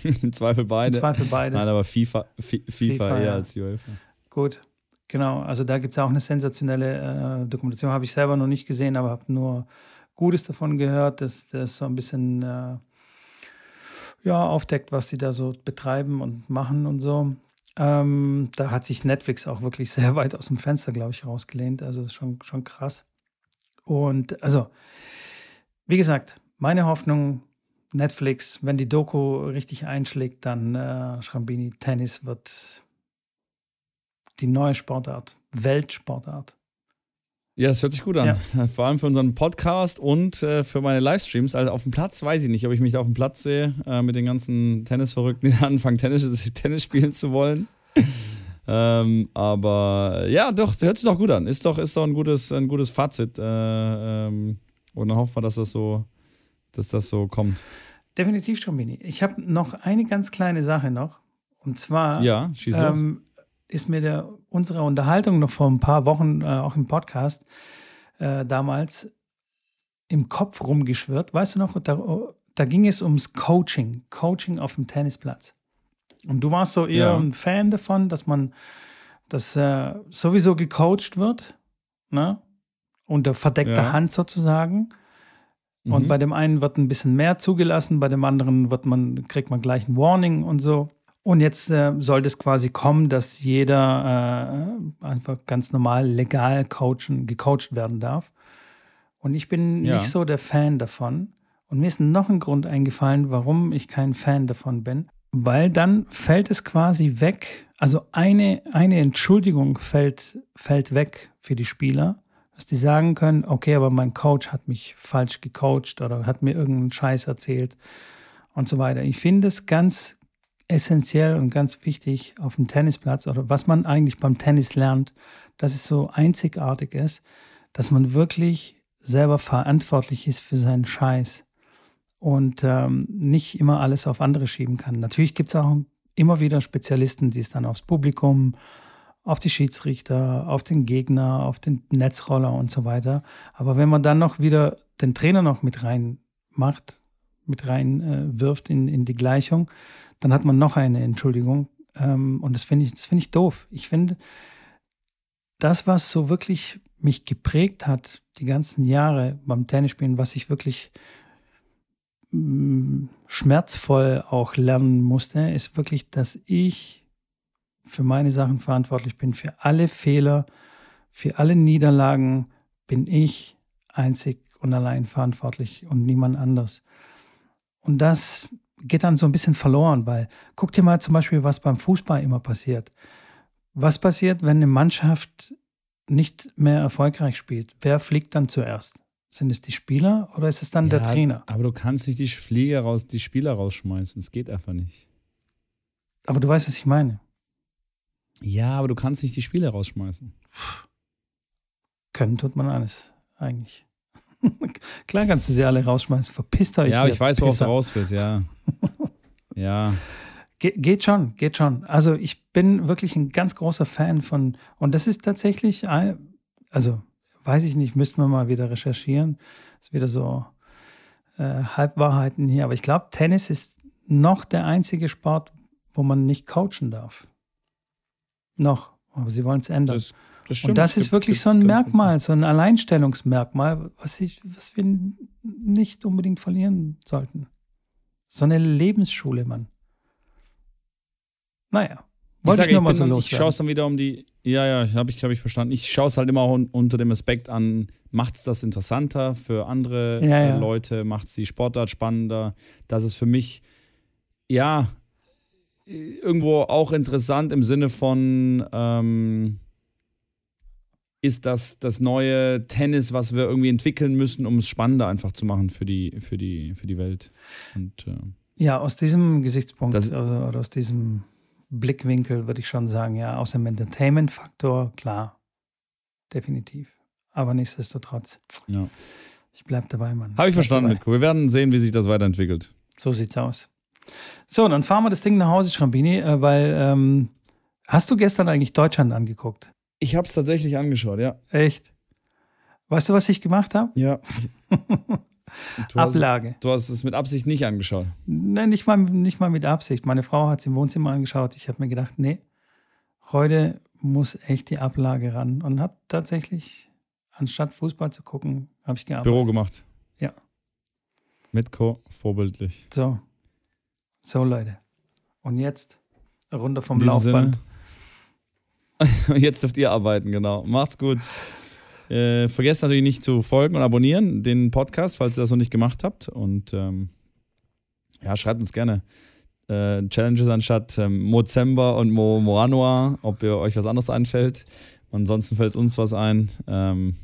Im Zweifel beide. Im Zweifel beide. Nein, aber FIFA, FIFA, FIFA eher ja. als die UEFA. Gut, Genau, also da gibt es auch eine sensationelle äh, Dokumentation, habe ich selber noch nicht gesehen, aber habe nur Gutes davon gehört, dass das so ein bisschen äh, ja, aufdeckt, was die da so betreiben und machen und so. Ähm, da hat sich Netflix auch wirklich sehr weit aus dem Fenster, glaube ich, rausgelehnt. Also schon, schon krass. Und also, wie gesagt, meine Hoffnung, Netflix, wenn die Doku richtig einschlägt, dann äh, Schrambini Tennis wird die neue Sportart, Weltsportart. Ja, das hört sich gut an. Ja. Vor allem für unseren Podcast und äh, für meine Livestreams. Also auf dem Platz weiß ich nicht, ob ich mich da auf dem Platz sehe äh, mit den ganzen Tennisverrückten, die anfangen, Tennis, Tennis spielen zu wollen. Ähm, aber ja, doch, hört sich doch gut an. Ist doch, ist doch ein gutes, ein gutes Fazit. Äh, ähm, und dann hoffen wir, dass das so, dass das so kommt. Definitiv, Strombini. Ich habe noch eine ganz kleine Sache noch. Und zwar ja, ähm, ist mir der, unsere Unterhaltung noch vor ein paar Wochen, äh, auch im Podcast, äh, damals im Kopf rumgeschwirrt. Weißt du noch, da, da ging es ums Coaching, Coaching auf dem Tennisplatz. Und du warst so eher ja. ein Fan davon, dass man das äh, sowieso gecoacht wird, ne? unter verdeckter ja. Hand sozusagen. Und mhm. bei dem einen wird ein bisschen mehr zugelassen, bei dem anderen wird man, kriegt man gleich ein Warning und so. Und jetzt äh, soll das quasi kommen, dass jeder äh, einfach ganz normal legal coachen, gecoacht werden darf. Und ich bin ja. nicht so der Fan davon. Und mir ist noch ein Grund eingefallen, warum ich kein Fan davon bin. Weil dann fällt es quasi weg. Also eine, eine Entschuldigung fällt, fällt weg für die Spieler dass die sagen können, okay, aber mein Coach hat mich falsch gecoacht oder hat mir irgendeinen Scheiß erzählt und so weiter. Ich finde es ganz essentiell und ganz wichtig auf dem Tennisplatz oder was man eigentlich beim Tennis lernt, dass es so einzigartig ist, dass man wirklich selber verantwortlich ist für seinen Scheiß und ähm, nicht immer alles auf andere schieben kann. Natürlich gibt es auch immer wieder Spezialisten, die es dann aufs Publikum auf die Schiedsrichter, auf den Gegner, auf den Netzroller und so weiter. Aber wenn man dann noch wieder den Trainer noch mit rein macht, mit rein äh, wirft in, in die Gleichung, dann hat man noch eine Entschuldigung. Ähm, und das finde ich, das finde ich doof. Ich finde, das, was so wirklich mich geprägt hat, die ganzen Jahre beim Tennisspielen, was ich wirklich schmerzvoll auch lernen musste, ist wirklich, dass ich für meine Sachen verantwortlich bin. Für alle Fehler, für alle Niederlagen bin ich einzig und allein verantwortlich und niemand anders. Und das geht dann so ein bisschen verloren, weil guck dir mal zum Beispiel, was beim Fußball immer passiert. Was passiert, wenn eine Mannschaft nicht mehr erfolgreich spielt? Wer fliegt dann zuerst? Sind es die Spieler oder ist es dann ja, der Trainer? Aber du kannst nicht die Flieger raus, die Spieler rausschmeißen. Es geht einfach nicht. Aber du weißt, was ich meine. Ja, aber du kannst nicht die Spiele rausschmeißen. Können tut man alles, eigentlich. Klar kannst du sie alle rausschmeißen. Verpisst euch. Ja, aber ich weiß, worauf du raus willst, ja. ja. Ge geht schon, geht schon. Also ich bin wirklich ein ganz großer Fan von, und das ist tatsächlich, also weiß ich nicht, müssten wir mal wieder recherchieren. Ist wieder so äh, Halbwahrheiten hier. Aber ich glaube, Tennis ist noch der einzige Sport, wo man nicht coachen darf. Noch, aber sie wollen es ändern. Das, das stimmt, und das ist wirklich so ein Merkmal, so ein Alleinstellungsmerkmal, was, ich, was wir nicht unbedingt verlieren sollten. So eine Lebensschule, Mann. Naja. Wollte ich, ich nur mal so los. Ich schaue es dann wieder um die. Ja, ja, habe ich, hab ich verstanden. Ich schaue es halt immer auch unter dem Aspekt an, macht es das interessanter für andere ja, ja. Leute, macht es die Sportart spannender, dass es für mich, ja, irgendwo auch interessant im Sinne von, ähm, ist das das neue Tennis, was wir irgendwie entwickeln müssen, um es spannender einfach zu machen für die, für die, für die Welt. Und, äh, ja, aus diesem Gesichtspunkt das, oder aus diesem Blickwinkel würde ich schon sagen, ja, aus dem Entertainment-Faktor, klar, definitiv. Aber nichtsdestotrotz. Ja. Ich bleibe dabei, Mann. Habe ich verstanden, Mitko. Wir werden sehen, wie sich das weiterentwickelt. So sieht's aus. So, dann fahren wir das Ding nach Hause, Schrambini, äh, weil ähm, hast du gestern eigentlich Deutschland angeguckt? Ich habe es tatsächlich angeschaut, ja. Echt? Weißt du, was ich gemacht habe? Ja. Du Ablage. Hast, du hast es mit Absicht nicht angeschaut? Nein, nicht mal, nicht mal mit Absicht. Meine Frau hat es im Wohnzimmer angeschaut. Ich habe mir gedacht, nee, heute muss echt die Ablage ran. Und habe tatsächlich, anstatt Fußball zu gucken, habe ich gearbeitet. Büro gemacht? Ja. Mitko, vorbildlich. So, so, Leute. Und jetzt runter vom Laufband. jetzt dürft ihr arbeiten, genau. Macht's gut. Äh, vergesst natürlich nicht zu folgen und abonnieren den Podcast, falls ihr das noch nicht gemacht habt. Und ähm, ja, schreibt uns gerne äh, Challenges anstatt ähm, Mozember und Mo Moanua, ob ihr euch was anderes einfällt. Ansonsten fällt uns was ein. Ähm,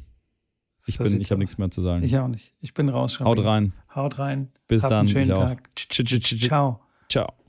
ich so ich habe nichts mehr zu sagen. Ich auch nicht. Ich bin raus. Haut rein. Haut rein. Bis Habt dann. Einen schönen Tag. Ciao. Ciao.